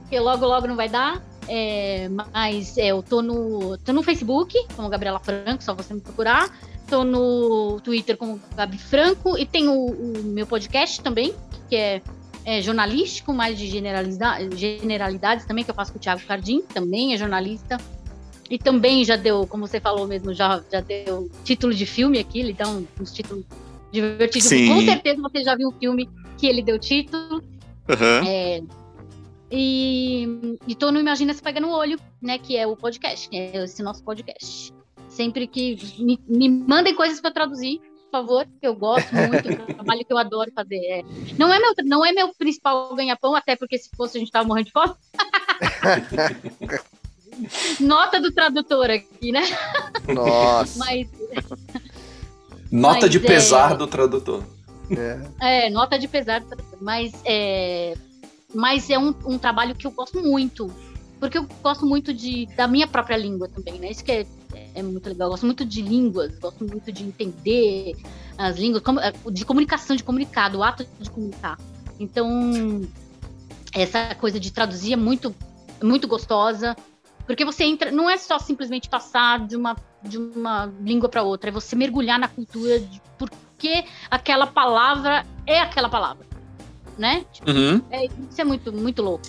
Porque logo, logo não vai dar. É, mas é, eu tô no, tô no Facebook, como Gabriela Franco, só você me procurar. Tô no Twitter como Gabi Franco e tem o, o meu podcast também, que é, é jornalístico, mais de generalidade, generalidades também, que eu faço com o Thiago Cardim, também é jornalista e também já deu, como você falou mesmo, já, já deu título de filme aqui, ele dá um, uns títulos divertidos. Sim. Com certeza você já viu o filme que ele deu título. Uhum. É, e, e tô no Imagina Se Pega no Olho, né? Que é o podcast, é esse nosso podcast. Sempre que me, me mandem coisas para traduzir, por favor, que eu gosto muito, é um trabalho que eu adoro fazer. É. Não, é meu, não é meu principal ganha-pão, até porque se fosse a gente tava morrendo de fome. Nota do tradutor aqui, né? Nossa. Mas, nota mas, de pesar é... do tradutor. É. é. nota de pesar do tradutor. Mas é, mas é um, um trabalho que eu gosto muito. Porque eu gosto muito de, da minha própria língua também, né? Isso que é, é muito legal. Eu gosto muito de línguas, gosto muito de entender as línguas, de comunicação, de comunicar, do ato de comunicar. Então, essa coisa de traduzir é muito, muito gostosa. Porque você entra, não é só simplesmente passar de uma, de uma língua para outra, é você mergulhar na cultura de por que aquela palavra é aquela palavra, né? Tipo, uhum. é, isso é muito, muito louco.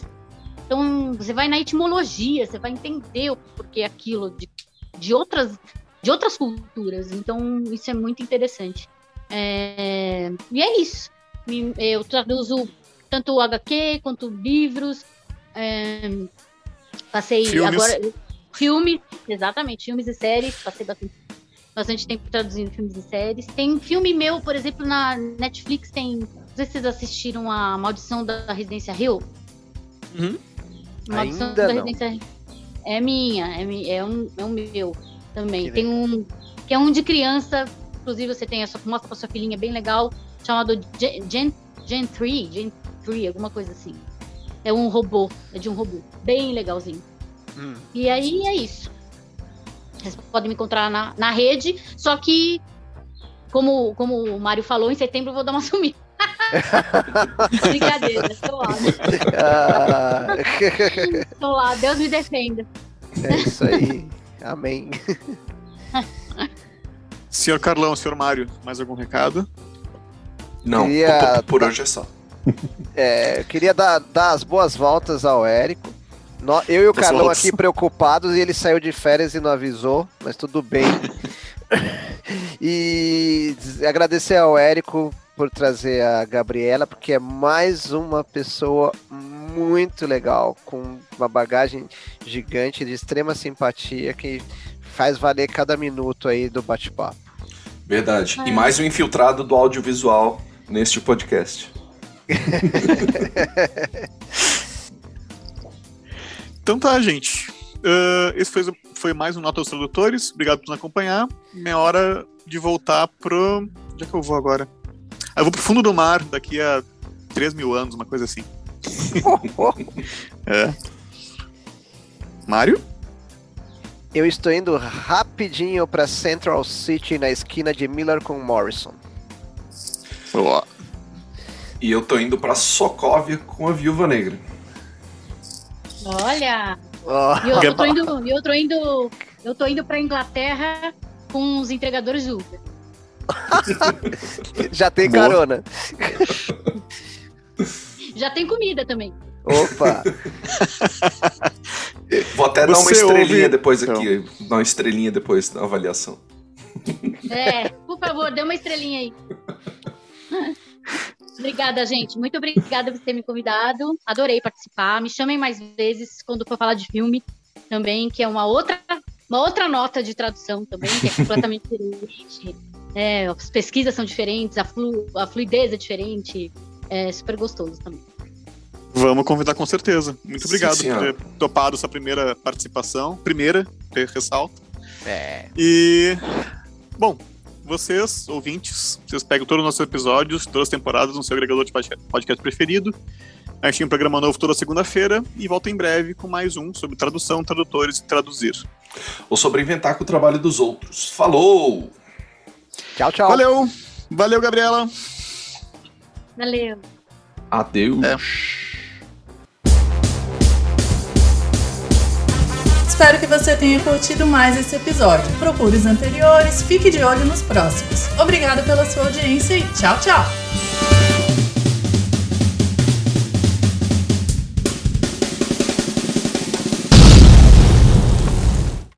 Então, você vai na etimologia, você vai entender o porquê aquilo de, de, outras, de outras culturas. Então, isso é muito interessante. É, e é isso. Eu traduzo tanto o HQ quanto livros. É, Passei filmes. agora. Filmes, exatamente, filmes e séries. Passei bastante, bastante tempo traduzindo filmes e séries. Tem filme meu, por exemplo, na Netflix tem. Não sei se vocês assistiram a Maldição da Residência Hill. Uhum. Maldição Ainda da não. Residência É minha, é, é, um, é um meu também. Que tem um. Que é um de criança. Inclusive, você tem essa. Mostra pra sua filhinha bem legal. Chamado Gen, Gen 3, Gen 3, alguma coisa assim. É um robô, é de um robô. Bem legalzinho. Hum. E aí é isso. Vocês podem me encontrar na, na rede, só que, como, como o Mário falou, em setembro eu vou dar uma sumida. Brincadeira, tô lá. Ah, Tô lá, Deus me defenda. é isso aí. Amém. Senhor Carlão, senhor Mário, mais algum recado? Não, Queria- por, por hoje é só. É, eu queria dar, dar as boas voltas ao Érico. No- eu e o Carlão aqui preocupados e ele saiu de férias e não avisou, mas tudo bem. e agradecer ao Érico por trazer a Gabriela, porque é mais uma pessoa muito legal, com uma bagagem gigante, de extrema simpatia, que faz valer cada minuto aí do bate-papo. Verdade. E mais um infiltrado do audiovisual neste podcast. Então tá, gente. Ah, esse foi, foi mais um Nota aos Tradutores. Obrigado por nos acompanhar. Minha hora de voltar pro. Onde é que eu vou agora? Ah, eu vou pro fundo do mar daqui a 3 mil anos, uma coisa assim. É. Mário? Eu estou indo rapidinho para Central City, na esquina de Miller com Morrison. Ó. E eu tô indo pra Sokovia com a Viúva Negra. Olha! Ó, E eu, eu tô indo, eu tô indo, eu tô indo pra Inglaterra com os entregadores do Uber. já tem Boa. carona. Já tem comida também. Opa! Vou até dar uma Você estrelinha ouve- depois aqui. Dar uma estrelinha depois da avaliação. É, por favor, dê uma estrelinha aí. Obrigada, gente. Muito obrigada por ter me convidado. Adorei participar. Me chamem mais vezes quando for falar de filme também, que é uma outra, uma outra nota de tradução também, que é completamente diferente. É, as pesquisas são diferentes, a, flu, a fluidez é diferente. É super gostoso também. Vamos convidar com certeza. Muito Sim, obrigado por senhora. ter topado essa primeira participação. Primeira, ressalto. É. E. Bom, vocês, ouvintes, vocês pegam todos os nossos episódios, todas as temporadas no seu agregador de podcast preferido. A gente tem um programa novo toda segunda-feira e volta em breve com mais um sobre tradução, tradutores e traduzir. Ou sobre inventar com o trabalho dos outros. Falou! Tchau, tchau. Valeu! Valeu, Gabriela! Valeu. Adeus. É. Espero que você tenha curtido mais esse episódio. Procure os anteriores, fique de olho nos próximos. Obrigado pela sua audiência e tchau, tchau!